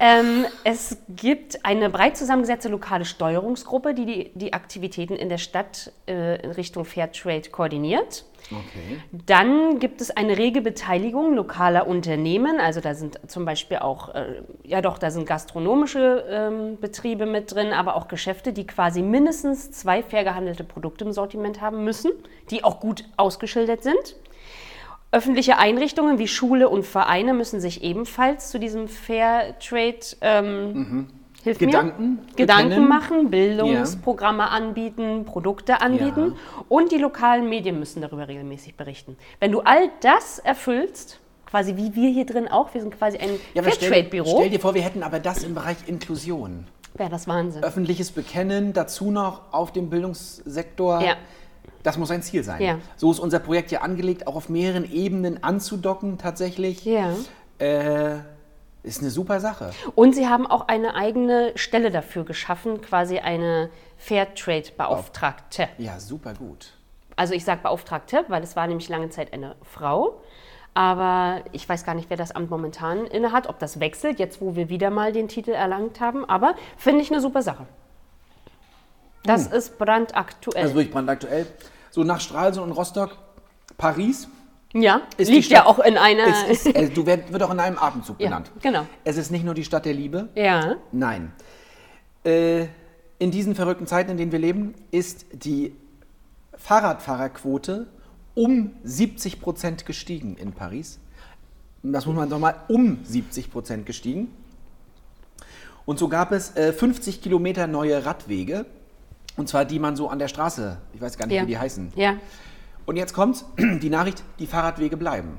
Ähm, es gibt eine breit zusammengesetzte lokale Steuerungsgruppe, die die, die Aktivitäten in der Stadt äh, in Richtung Fairtrade koordiniert. okay. Dann gibt es eine rege Beteiligung lokaler Unternehmen. Also da sind zum Beispiel auch, äh, ja doch, da sind gastronomische ähm, Betriebe mit drin, aber auch Geschäfte, die quasi mindestens zwei fair gehandelte Produkte im Sortiment haben müssen, die auch gut ausgeschildert sind. Öffentliche Einrichtungen wie Schule und Vereine müssen sich ebenfalls zu diesem Fairtrade ähm, hilf Mhm. Gedanken mir, Gedanken machen, Bildungsprogramme anbieten, Produkte anbieten und die lokalen Medien müssen darüber regelmäßig berichten. Wenn du all das erfüllst, quasi wie wir hier drin auch, wir sind quasi ein Ja, aber stell, Fairtrade-Büro, stell dir vor, wir hätten aber das im Bereich Inklusion. wäre das Wahnsinn. Öffentliches Bekennen, dazu noch auf dem Bildungssektor. Ja. Das muss ein Ziel sein. Ja. So ist unser Projekt ja angelegt, auch auf mehreren Ebenen anzudocken tatsächlich. Ja. Äh, ist eine super Sache. Und sie haben auch eine eigene Stelle dafür geschaffen, quasi eine Fairtrade-Beauftragte. Ja, super gut. Also ich sage Beauftragte, weil es war nämlich lange Zeit eine Frau. Aber ich weiß gar nicht, wer das Amt momentan innehat, ob das wechselt, jetzt wo wir wieder mal den Titel erlangt haben. Aber finde ich eine super Sache. Das ist brandaktuell. Also wirklich brandaktuell. So nach Stralsund und Rostock, Paris. ja, ist liegt ja Stadt- auch in einer. Es ist, <laughs> äh, du werd, wird auch in einem Atemzug ja, genannt. genau. Es ist nicht nur die Stadt der Liebe. Ja, Nein. Äh, in diesen verrückten Zeiten, in denen wir leben, ist die Fahrradfahrerquote um 70 Prozent gestiegen in Paris. Das muss man doch mal um 70 Prozent gestiegen. Und so gab es äh, 50 Kilometer neue Radwege. Und zwar die man so an der Straße, ich weiß gar nicht, ja. wie die heißen. Ja, Und jetzt kommt <clears throat> die Nachricht, die Fahrradwege bleiben.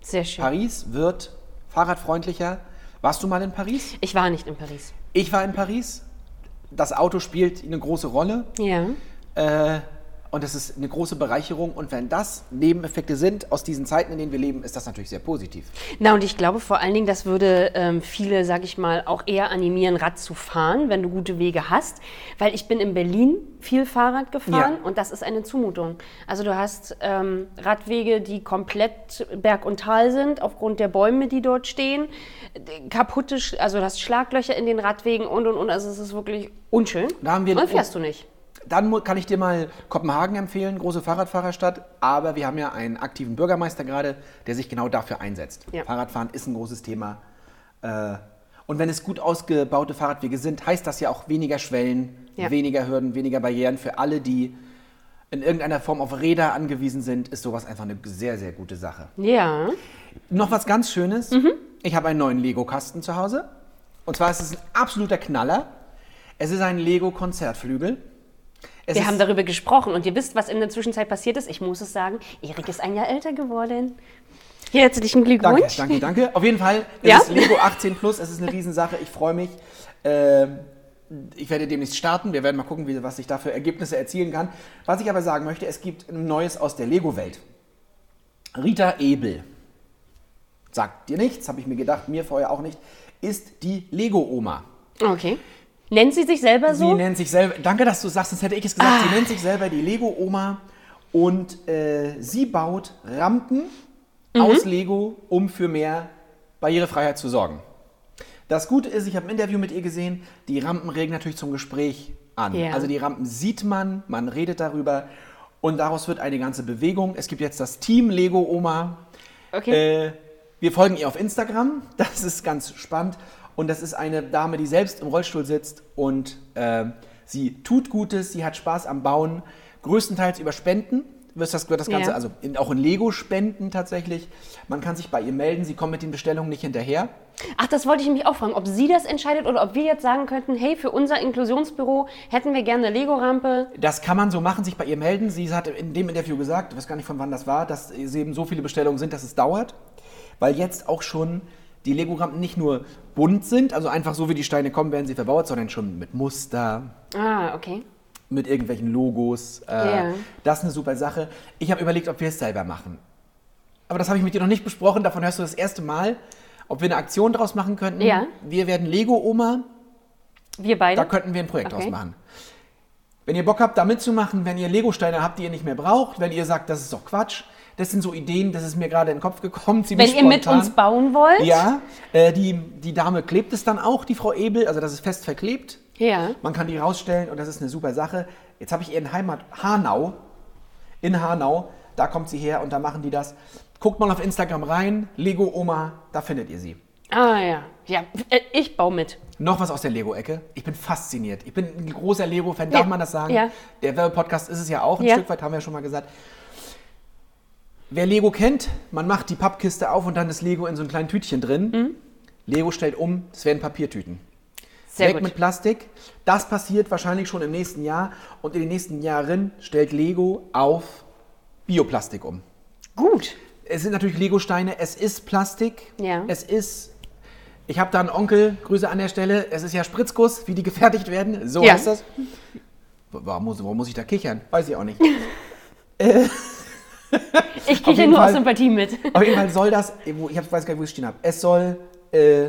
sehr schön. Paris wird fahrradfreundlicher. Warst du mal in Paris? Ich war nicht in Paris. Ich war in Paris. Das Auto spielt eine große Rolle. Ja. Äh, und das ist eine große Bereicherung. Und wenn das Nebeneffekte sind aus diesen Zeiten, in denen wir leben, ist das natürlich sehr positiv. Na, und ich glaube vor allen Dingen, das würde ähm, viele, sag ich mal, auch eher animieren, Rad zu fahren, wenn du gute Wege hast. Weil ich bin in Berlin viel Fahrrad gefahren Ja. und das ist eine Zumutung. Also du hast ähm, Radwege, die komplett Berg und Tal sind, aufgrund der Bäume, die dort stehen. Kaputte, also du hast Schlaglöcher in den Radwegen und und und. Also es ist wirklich unschön. Da haben wir- und dann fährst du nicht. Dann kann ich dir mal Kopenhagen empfehlen, große Fahrradfahrerstadt. Aber wir haben ja einen aktiven Bürgermeister gerade, der sich genau dafür einsetzt. Ja. Fahrradfahren ist ein großes Thema. Äh, und wenn es gut ausgebaute Fahrradwege sind, heißt das ja auch weniger Schwellen, Ja. weniger Hürden, weniger Barrieren für alle, die in irgendeiner Form auf Räder angewiesen sind, ist sowas einfach eine sehr, sehr gute Sache. Ja. Noch was ganz Schönes. Mhm. Ich habe einen neuen Lego-Kasten zu Hause. Und zwar ist es ein absoluter Knaller. Es ist ein Lego-Konzertflügel. Es Wir haben darüber gesprochen und ihr wisst, was in der Zwischenzeit passiert ist. Ich muss es sagen, Erik ist ein Jahr älter geworden. Herzlichen Danke, Glückwunsch. danke, danke. Auf jeden Fall, es Ja? ist Lego 18 Plus. Es ist eine Riesensache. Ich freue mich. Ähm, ich werde demnächst starten. Wir werden mal gucken, wie, was ich da für Ergebnisse erzielen kann. Was ich aber sagen möchte, es gibt ein Neues aus der Lego-Welt. Rita Ebel. Sagt dir nichts, habe ich mir gedacht, mir vorher auch nicht. Ist die Lego-Oma. Okay. Nennt sie sich selber Sie so? nennt sich selber, danke, dass du sagst, sonst hätte ich es gesagt, sie nennt sich selber die Lego-Oma und äh, sie baut Rampen aus Lego, um für mehr Barrierefreiheit zu sorgen. Das Gute ist, ich habe ein Interview mit ihr gesehen, die Rampen regen natürlich zum Gespräch an. Ja. Also die Rampen sieht man, man redet darüber und daraus wird eine ganze Bewegung. Es gibt jetzt das Team Lego-Oma. Okay. Äh, wir folgen ihr auf Instagram. Das ist ganz spannend. Und das ist eine Dame, die selbst im Rollstuhl sitzt und äh, sie tut Gutes, sie hat Spaß am Bauen, größtenteils über Spenden. Wird das, wird das Ganze, Ja. also in, auch in Lego-Spenden tatsächlich. Man kann sich bei ihr melden, sie kommt mit den Bestellungen nicht hinterher. Ach, das wollte ich mich auch fragen, ob sie das entscheidet oder ob wir jetzt sagen könnten, hey, für unser Inklusionsbüro hätten wir gerne eine Lego-Rampe. Das kann man so machen, sich bei ihr melden. Sie hat in dem Interview gesagt, ich weiß gar nicht von wann das war, dass es eben so viele Bestellungen sind, dass es dauert. Weil jetzt auch schon die Lego-Rampen nicht nur bunt sind, also einfach so wie die Steine kommen, werden sie verbaut, sondern schon mit Muster, Ah, okay. mit irgendwelchen Logos. Äh, Ja. Das ist eine super Sache. Ich habe überlegt, ob wir es selber machen. Aber das habe ich mit dir noch nicht besprochen. Davon hörst du das erste Mal. Ob wir eine Aktion draus machen könnten. Ja. Wir werden Lego-Oma. Wir beide? Da könnten wir ein Projekt Okay. draus machen. Wenn ihr Bock habt, da mitzumachen, wenn ihr Lego-Steine habt, die ihr nicht mehr braucht, wenn ihr sagt, das ist doch Quatsch. Das sind so Ideen, das ist mir gerade in den Kopf gekommen. Wenn ziemlich ihr mit spontan. uns bauen wollt? Ja, äh, die, die Dame klebt es dann auch, die Frau Ebel, also das ist fest verklebt. Ja. Man kann die rausstellen und das ist eine super Sache. Jetzt habe ich ihren Heimat Hanau. In Hanau, da kommt sie her und da machen die das. Guckt mal auf Instagram rein, Lego Oma, da findet ihr sie. Ah, ja. Ja, äh, ich baue mit. Noch was aus der Lego-Ecke. Ich bin fasziniert. Ich bin ein großer Lego-Fan, darf Ja. man das sagen? Ja. Der Werbepodcast ist es ja auch, ein Ja. Stück weit haben wir ja schon mal gesagt. Wer Lego kennt, man macht die Pappkiste auf und dann ist Lego in so einem kleinen Tütchen drin. Mhm. Lego stellt um, es werden Papiertüten. Sehr Weg gut. mit Plastik. Das passiert wahrscheinlich schon im nächsten Jahr und in den nächsten Jahren stellt Lego auf Bioplastik um. Gut. Es sind natürlich Lego-Steine, es ist Plastik, Ja. es ist. Ich habe da einen Onkel, Grüße an der Stelle. Es ist ja Spritzguss, wie die gefertigt werden. So Ja. heißt das. Warum muss, warum muss ich da kichern? Weiß ich auch nicht. <laughs> <laughs> Ich kriege jeden nur aus Fall- Sympathie mit. Auf jeden Fall soll das, ich weiß gar nicht, wo ich stehen habe. Es soll äh,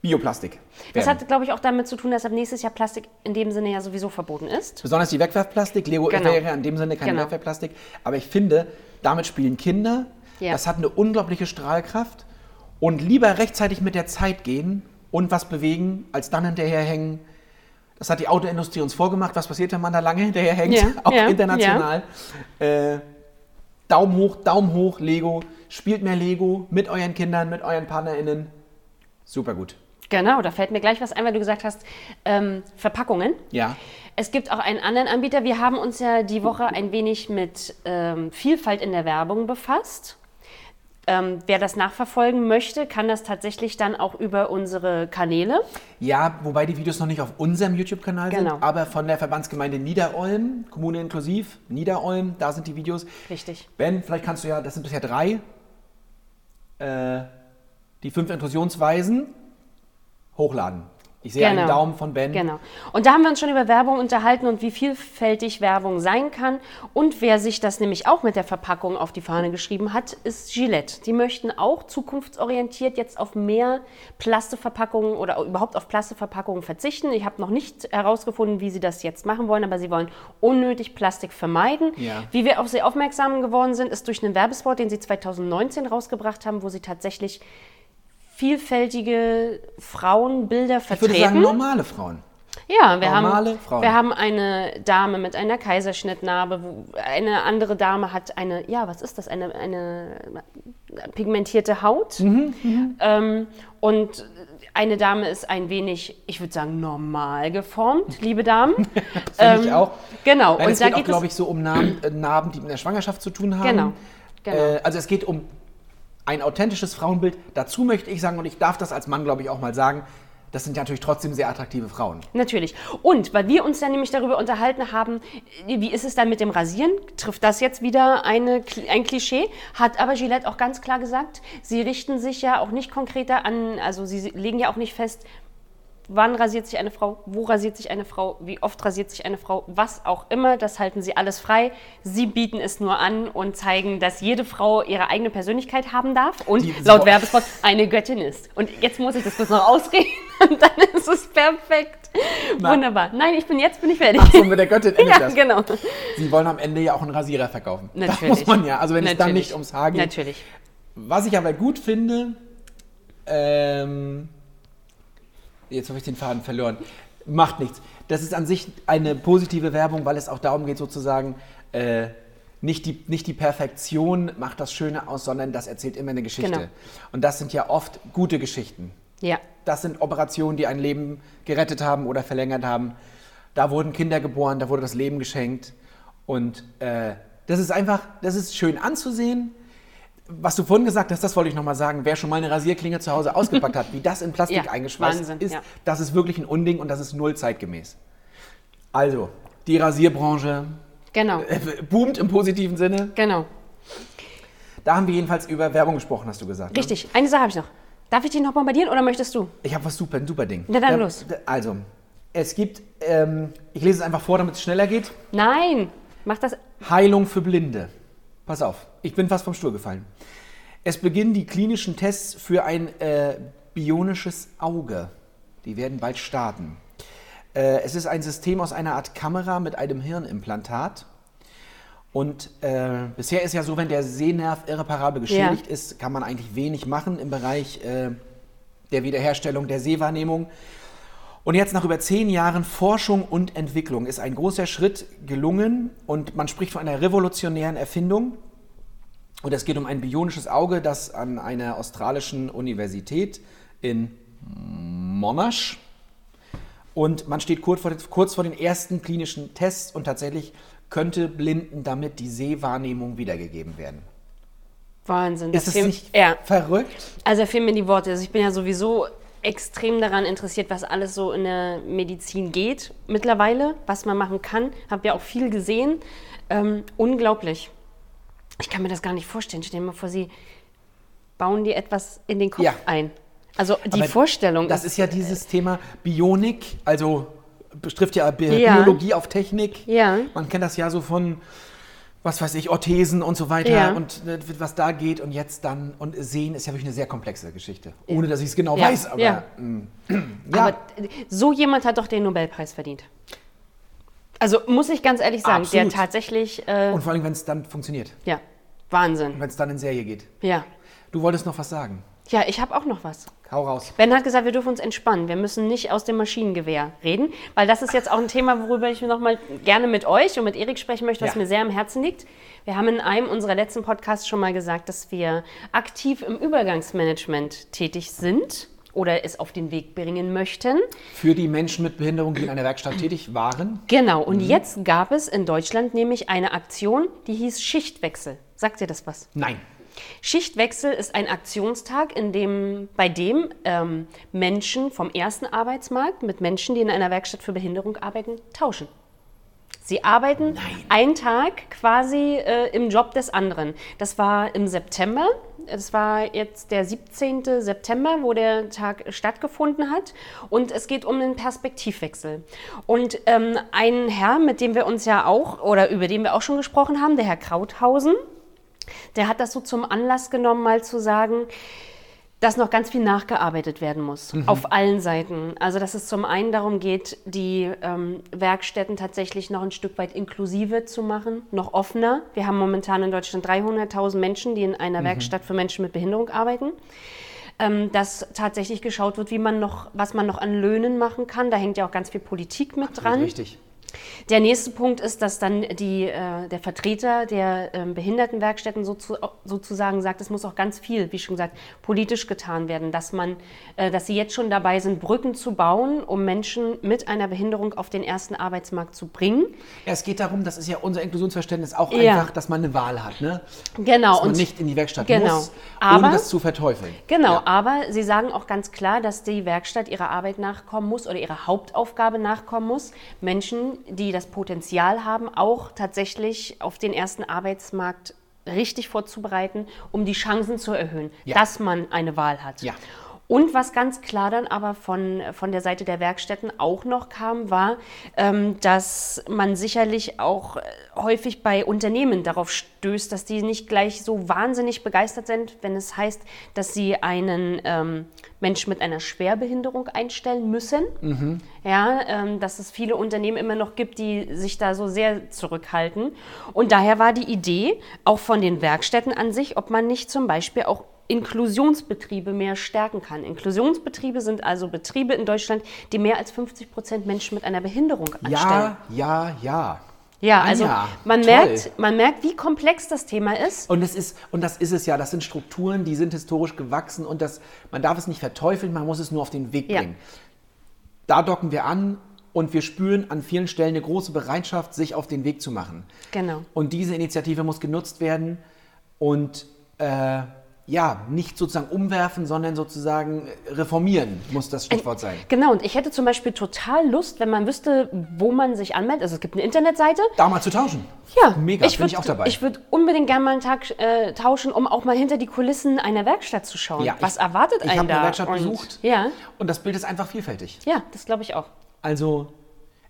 Bioplastik Das werden. hat, glaube ich, auch damit zu tun, dass ab nächstes Jahr Plastik in dem Sinne ja sowieso verboten ist. Besonders die Wegwerfplastik. Lego Genau. wäre ja in dem Sinne kein Genau. Wegwerfplastik. Aber ich finde, damit spielen Kinder. Ja. Das hat eine unglaubliche Strahlkraft. Und lieber rechtzeitig mit der Zeit gehen und was bewegen, als dann hinterherhängen. Das hat die Autoindustrie uns vorgemacht. Was passiert, wenn man da lange hinterherhängt? Ja, <laughs> Auch ja, international. Äh, Daumen hoch, Daumen hoch, Lego. Spielt mehr Lego mit euren Kindern, mit euren PartnerInnen. Super gut. Genau, da fällt mir gleich was ein, weil du gesagt hast, ähm, Verpackungen. Ja. Es gibt auch einen anderen Anbieter. Wir haben uns ja die Woche ein wenig mit ähm, Vielfalt in der Werbung befasst. Ähm, wer das nachverfolgen möchte, kann das tatsächlich dann auch über unsere Kanäle. Ja, wobei die Videos noch nicht auf unserem YouTube-Kanal Genau. sind, aber von der Verbandsgemeinde Niederolm, Kommune inklusiv, Niederolm, da sind die Videos. Richtig. Ben, vielleicht kannst du ja, das sind bisher drei, äh, die fünf Inklusionsweisen hochladen. Ich sehe einen Genau. Daumen von Ben. Genau. Und da haben wir uns schon über Werbung unterhalten und wie vielfältig Werbung sein kann. Und wer sich das nämlich auch mit der Verpackung auf die Fahne geschrieben hat, ist Gillette. Die möchten auch zukunftsorientiert jetzt auf mehr Plastikverpackungen oder überhaupt auf Plastikverpackungen verzichten. Ich habe noch nicht herausgefunden, wie sie das jetzt machen wollen, aber sie wollen unnötig Plastik vermeiden. Ja. Wie wir auf sie aufmerksam geworden sind, ist durch einen Werbespot, den sie 2019 rausgebracht haben, wo sie tatsächlich vielfältige Frauenbilder Ich würde vertreten. sagen, normale Frauen. Ja, wir Normale haben, Frauen. wir haben eine Dame mit einer Kaiserschnittnarbe, eine andere Dame hat eine, ja, was ist das, eine, eine pigmentierte Haut. Mhm, Ähm, und eine Dame ist ein wenig, ich würde sagen, normal geformt, liebe Damen. <laughs> Finde ich auch. Genau, Weil und es da geht auch, glaube ich, so um Narben, äh, Narben, die mit der Schwangerschaft zu tun haben. Genau, genau. Äh, also es geht um ein authentisches Frauenbild. Dazu möchte ich sagen, und ich darf das als Mann, glaube ich, auch mal sagen, das sind ja natürlich trotzdem sehr attraktive Frauen. Natürlich. Und weil wir uns ja nämlich darüber unterhalten haben, wie ist es dann mit dem Rasieren? Trifft das jetzt wieder eine, ein Klischee? Hat aber Gillette auch ganz klar gesagt, sie richten sich ja auch nicht konkreter an, also sie legen ja auch nicht fest, wann rasiert sich eine Frau, wo rasiert sich eine Frau, wie oft rasiert sich eine Frau, was auch immer, das halten sie alles frei. Sie bieten es nur an und zeigen, dass jede Frau ihre eigene Persönlichkeit haben darf und Die- laut Werbespot eine Göttin ist. Und jetzt muss ich das kurz noch ausreden <laughs> und dann ist es perfekt. Na. Wunderbar. Nein, ich bin jetzt bin ich fertig. Ach so, mit der Göttin <laughs> endet ja, das. genau. Sie wollen am Ende ja auch einen Rasierer verkaufen. Natürlich. Das muss man ja. Also wenn es dann Natürlich. nicht ums Haar geht. Natürlich. Was ich aber gut finde, ähm, jetzt habe ich den Faden verloren. Macht nichts. Das ist an sich eine positive Werbung, weil es auch darum geht, sozusagen, äh, nicht, die, nicht die Perfektion macht das Schöne aus, sondern das erzählt immer eine Geschichte. Genau. Und das sind ja oft gute Geschichten. Ja. Das sind Operationen, die ein Leben gerettet haben oder verlängert haben. Da wurden Kinder geboren, da wurde das Leben geschenkt. Und äh, das ist einfach, das ist schön anzusehen. Was du vorhin gesagt hast, das wollte ich nochmal sagen. Wer schon mal eine Rasierklinge zu Hause ausgepackt hat, wie das in Plastik <laughs> Ja, eingeschweißt Wahnsinn, ist, ja. das ist wirklich ein Unding und das ist null zeitgemäß. Also, die Rasierbranche Genau. äh, boomt im positiven Sinne. Genau. Da haben wir jedenfalls über Werbung gesprochen, hast du gesagt. Ne? Richtig. Eine Sache habe ich noch. Darf ich dich noch bombardieren oder möchtest du? Ich habe was super, ein super Ding. Na dann Ähm, los. Also, es gibt, ähm, ich lese es einfach vor, damit es schneller geht. Nein, mach das. Heilung für Blinde. Pass auf, ich bin fast vom Stuhl gefallen. Es beginnen die klinischen Tests für ein äh, bionisches Auge. Die werden bald starten. Äh, es ist ein System aus einer Art Kamera mit einem Hirnimplantat. Und äh, bisher ist ja so, wenn der Sehnerv irreparabel geschädigt ist, kann man eigentlich wenig machen im Bereich äh, der Wiederherstellung der Sehwahrnehmung. Und jetzt nach über zehn Jahren Forschung und Entwicklung ist ein großer Schritt gelungen und man spricht von einer revolutionären Erfindung. Und es geht um ein bionisches Auge, das an einer australischen Universität in Monash und man steht kurz vor, den, kurz vor den ersten klinischen Tests und tatsächlich könnte Blinden damit die Sehwahrnehmung wiedergegeben werden. Wahnsinn. Ist das es fehlen- nicht Ja. verrückt? Also da fehlen mir die Worte. Also ich bin ja sowieso extrem daran interessiert, was alles so in der Medizin geht mittlerweile, was man machen kann. Habe ja auch viel gesehen. Ähm, unglaublich. Ich kann mir das gar nicht vorstellen. Stell dir mal vor, Sie bauen dir etwas in den Kopf Ja. ein. Also die Aber Vorstellung Das ist ja dieses Thema Bionik, also betrifft ja Bi Ja. Biologie auf Technik. Ja. Man kennt das ja so von, was weiß ich, Orthesen und so weiter Ja. und äh, was da geht und jetzt dann. Und Sehen ist ja wirklich eine sehr komplexe Geschichte. Ohne dass ich es genau Ja. weiß, aber Ja. mm, ja. Aber so jemand hat doch den Nobelpreis verdient. Also muss ich ganz ehrlich sagen, Absolut. der tatsächlich, äh, und vor allem, wenn es dann funktioniert, ja, Wahnsinn. wenn es dann in Serie geht. Ja, Du wolltest noch was sagen. ja, ich habe auch noch was. Hau raus. Ben hat gesagt, wir dürfen uns entspannen. Wir müssen nicht aus dem Maschinengewehr reden, weil das ist jetzt auch ein Thema, worüber ich noch mal gerne mit euch und mit Erik sprechen möchte, was Ja. mir sehr am Herzen liegt. Wir haben in einem unserer letzten Podcasts schon mal gesagt, dass wir aktiv im Übergangsmanagement tätig sind oder es auf den Weg bringen möchten. Für die Menschen mit Behinderung, die in einer Werkstatt tätig waren. Genau, und jetzt gab es in Deutschland nämlich eine Aktion, die hieß Schichtwechsel. Sagt ihr das was? Nein. Schichtwechsel ist ein Aktionstag, in dem, bei dem ähm, Menschen vom ersten Arbeitsmarkt mit Menschen, die in einer Werkstatt für Behinderung arbeiten, tauschen. Sie arbeiten einen Tag quasi äh, im Job des anderen. Das war im September. Es war jetzt der 17. September, wo der Tag stattgefunden hat. Und es geht um einen Perspektivwechsel. Und ähm, ein Herr, mit dem wir uns ja auch, oder über den wir auch schon gesprochen haben, der Herr Krauthausen, der hat das so zum Anlass genommen, mal zu sagen, dass noch ganz viel nachgearbeitet werden muss, auf allen Seiten. Also dass es zum einen darum geht, die ähm, Werkstätten tatsächlich noch ein Stück weit inklusive zu machen, noch offener. Wir haben momentan in Deutschland 300.000 Menschen, die in einer Werkstatt für Menschen mit Behinderung arbeiten. Ähm, dass tatsächlich geschaut wird, wie man noch, was man noch an Löhnen machen kann. Da hängt ja auch ganz viel Politik mit dran. Richtig. Der nächste Punkt ist, dass dann die, äh, der Vertreter der ähm, Behindertenwerkstätten sozu sozusagen sagt, es muss auch ganz viel, wie schon gesagt, politisch getan werden, dass man, äh, dass sie jetzt schon dabei sind, Brücken zu bauen, um Menschen mit einer Behinderung auf den ersten Arbeitsmarkt zu bringen. Ja, es geht darum, das ist ja unser Inklusionsverständnis auch Ja. einfach, dass man eine Wahl hat. Ne? Genau. Dass man und- nicht in die Werkstatt genau. muss, Aber- ohne das zu verteufeln. Genau, Ja. aber Sie sagen auch ganz klar, dass die Werkstatt ihrer Arbeit nachkommen muss oder ihrer Hauptaufgabe nachkommen muss, Menschen, die das Potenzial haben, auch tatsächlich auf den ersten Arbeitsmarkt richtig vorzubereiten, um die Chancen zu erhöhen, Ja. dass man eine Wahl hat. Ja. Und was ganz klar dann aber von, von der Seite der Werkstätten auch noch kam, war, ähm, dass man sicherlich auch äh, häufig bei Unternehmen darauf stößt, dass die nicht gleich so wahnsinnig begeistert sind, wenn es heißt, dass sie einen ähm, Menschen mit einer Schwerbehinderung einstellen müssen. Ja, ähm, dass es viele Unternehmen immer noch gibt, die sich da so sehr zurückhalten. Und daher war die Idee, auch von den Werkstätten an sich, ob man nicht zum Beispiel auch Inklusionsbetriebe mehr stärken kann. Inklusionsbetriebe sind also Betriebe in Deutschland, die mehr als 50 Prozent Menschen mit einer Behinderung anstellen. Ja, ja, ja. Ja, also Anja, man toll. merkt, man merkt, wie komplex das Thema ist. Und, es ist, und das ist es ja, das sind Strukturen, die sind historisch gewachsen und das, man darf es nicht verteufeln, man muss es nur auf den Weg Ja. bringen. Da docken wir an und wir spüren an vielen Stellen eine große Bereitschaft, sich auf den Weg zu machen. Genau. Und diese Initiative muss genutzt werden und äh, ja, nicht sozusagen umwerfen, sondern sozusagen reformieren, muss das Stichwort sein. Genau, und ich hätte zum Beispiel total Lust, wenn man wüsste, wo man sich anmeldet. Also es gibt eine Internetseite. Da mal zu tauschen. Ja, Mega, ich bin würd, ich auch dabei. Ich würde unbedingt gerne mal einen Tag äh, tauschen, um auch mal hinter die Kulissen einer Werkstatt zu schauen. Ja, Was ich- erwartet ich einen da? eine Werkstatt Und- besucht. Ja, Und das Bild ist einfach vielfältig. ja, das glaube ich auch. Also,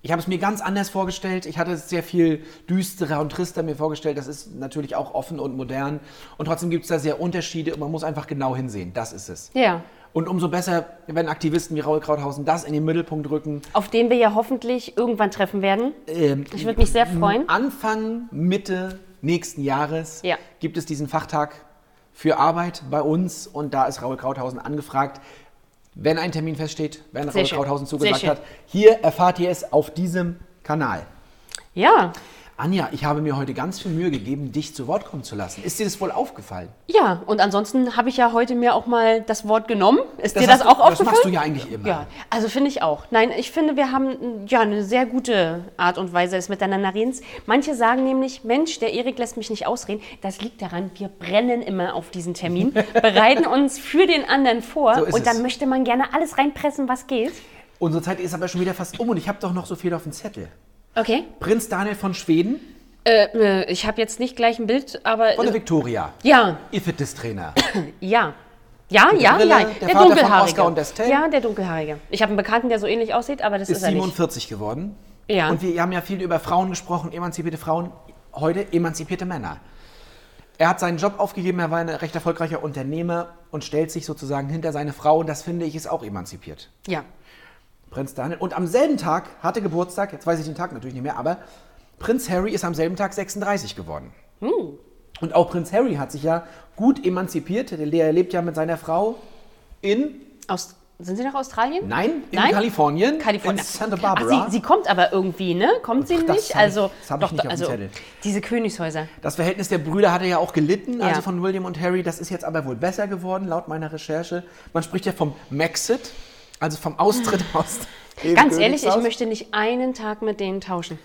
ich habe es mir ganz anders vorgestellt. Ich hatte es sehr viel düsterer und trister mir vorgestellt. Das ist natürlich auch offen und modern. Und trotzdem gibt es da sehr Unterschiede und man muss einfach genau hinsehen. Das ist es. Ja. Und umso besser, wenn Aktivisten wie Raul Krauthausen das in den Mittelpunkt rücken. Auf den wir ja hoffentlich irgendwann treffen werden. Ähm, Ich würde mich sehr freuen. Anfang, Mitte nächsten Jahres Ja. gibt es diesen Fachtag für Arbeit bei uns und da ist Raul Krauthausen angefragt. Wenn ein Termin feststeht, wenn Raul. Krauthausen zugesagt hat, hier erfahrt ihr es auf diesem Kanal. Ja, Anja, ich habe mir heute ganz viel Mühe gegeben, dich zu Wort kommen zu lassen. Ist dir das wohl aufgefallen? ja. Und ansonsten habe ich ja heute mir auch mal das Wort genommen. Ist dir hast das du- auch Das aufgefallen? machst du ja eigentlich immer. Ja, also finde ich auch. Nein, ich finde, wir haben ja eine sehr gute Art und Weise des Miteinanderredens. Manche sagen nämlich, Mensch, der Erik lässt mich nicht ausreden. Das liegt daran, wir brennen immer auf diesen Termin, <laughs> bereiten uns für den anderen vor So und dann es. möchte man gerne alles reinpressen, was geht. Unsere Zeit ist aber schon wieder fast um und ich habe doch noch so viel auf dem Zettel. Okay. Prinz Daniel von Schweden Äh, äh, ich habe jetzt nicht gleich ein Bild, aber von der äh, Victoria, ja, ihr Fitnesstrainer. <clears throat> ja. Ja, der ja, Brille, ja. der Der, dunkelhaarige. Ja, der dunkelhaarige. Ich habe einen Bekannten, der so ähnlich aussieht, aber das ist, ist er nicht. 47 geworden. Ja. Und wir haben ja viel über Frauen gesprochen, emanzipierte Frauen, heute emanzipierte Männer. Er hat seinen Job aufgegeben, er war ein recht erfolgreicher Unternehmer und stellt sich sozusagen hinter seine Frau und das finde ich ist auch emanzipiert. Ja. Prinz Daniel. Und am selben Tag hatte Geburtstag, jetzt weiß ich den Tag natürlich nicht mehr, aber Prinz Harry ist am selben Tag 36 geworden. Hm. Und auch Prinz Harry hat sich ja gut emanzipiert. Der lebt ja mit seiner Frau in, Aus, sind Sie nach Australien? nein, in Nein? Kalifornien, Kalifornien. in Santa Barbara. Ach, sie, sie kommt aber irgendwie, ne? Kommt sie das nicht? hab ich- also, das hab ich nicht auf dem also Zettel. diese Königshäuser. Das Verhältnis der Brüder hat er ja auch gelitten, Ja. also von William und Harry. Das ist jetzt aber wohl besser geworden, laut meiner Recherche. Man spricht ja vom Maxit, also vom Austritt <laughs> aus Ganz ehrlich, ich möchte nicht einen Tag mit denen tauschen.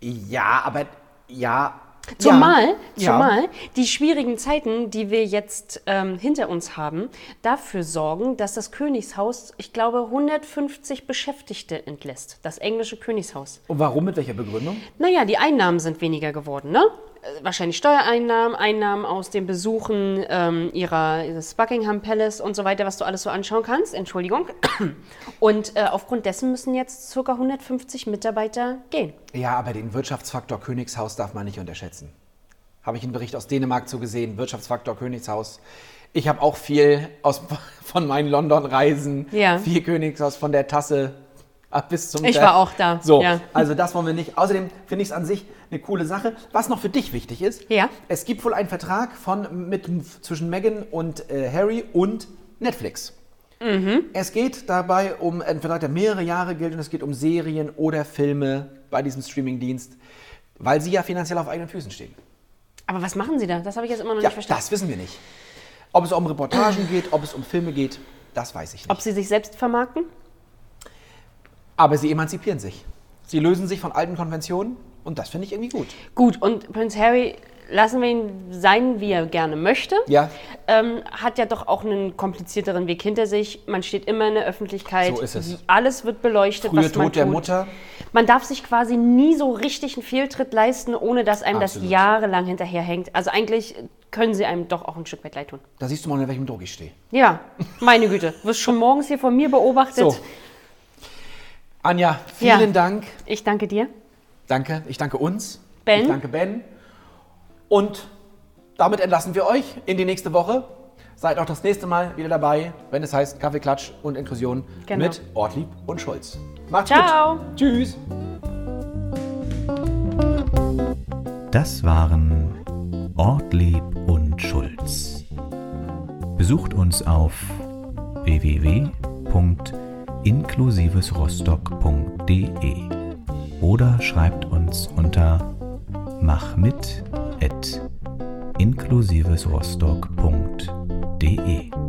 Ja, aber ja. Zumal, ja, zumal die schwierigen Zeiten, die wir jetzt ähm, hinter uns haben, dafür sorgen, dass das Königshaus, ich glaube, 150 Beschäftigte entlässt. Das englische Königshaus. Und warum? Mit welcher Begründung? Naja, die Einnahmen sind weniger geworden, ne? Wahrscheinlich Steuereinnahmen, Einnahmen aus den Besuchen ähm, ihrer des Buckingham Palace und so weiter, was du alles so anschauen kannst. Entschuldigung. <coughs> Und äh, aufgrund dessen müssen jetzt ca. 150 Mitarbeiter gehen. Ja, aber den Wirtschaftsfaktor Königshaus darf man nicht unterschätzen. Habe ich einen Bericht aus Dänemark zu gesehen, Wirtschaftsfaktor Königshaus. Ich habe auch viel aus, <laughs> von meinen London-Reisen, Ja. viel Königshaus von der Tasse ab bis zum Ich war auch da, So, ja. also das wollen wir nicht. Außerdem finde ich es an sich eine coole Sache. Was noch für dich wichtig ist, Ja. es gibt wohl einen Vertrag von, mit, zwischen Meghan und äh, Harry und Netflix. Mhm. Es geht dabei um einen Vertrag, der mehrere Jahre gilt und es geht um Serien oder Filme bei diesem Streamingdienst, weil sie ja finanziell auf eigenen Füßen stehen. Aber was machen sie da? Das habe ich jetzt immer noch Ja, nicht verstanden. das wissen wir nicht. Ob es um Reportagen geht, ob es um Filme geht, das weiß ich nicht. Ob sie sich selbst vermarkten? Aber sie emanzipieren sich. Sie lösen sich von alten Konventionen und das finde ich irgendwie gut. Gut, und Prinz Harry, lassen wir ihn sein, wie er gerne möchte. Ja. Ähm, hat ja doch auch einen komplizierteren Weg hinter sich. Man steht immer in der Öffentlichkeit. So ist es. Alles wird beleuchtet, Frühe was man Tod der tut. Mutter. Man darf sich quasi nie so richtig einen Fehltritt leisten, ohne dass einem Absolut. das jahrelang hinterherhängt. Also eigentlich können sie einem doch auch ein Stück weit leid tun. Da siehst du mal, unter welchem Druck ich stehe. Ja, meine Güte. Du wirst schon morgens hier von mir beobachtet. So. Anja, Ja. vielen Dank. Ich danke dir. Danke. Ich danke uns. Ben. Ich danke Ben. Und damit entlassen wir euch in die nächste Woche. Seid auch das nächste Mal wieder dabei, wenn es heißt Kaffeeklatsch und Inklusion Genau. mit Ortlieb und Schulz. Macht's Ciao. gut. Tschüss. Das waren Ortlieb und Schulz. Besucht uns auf www.inklusivesrostock.de oder schreibt uns unter machmit@inklusivesrostock.de.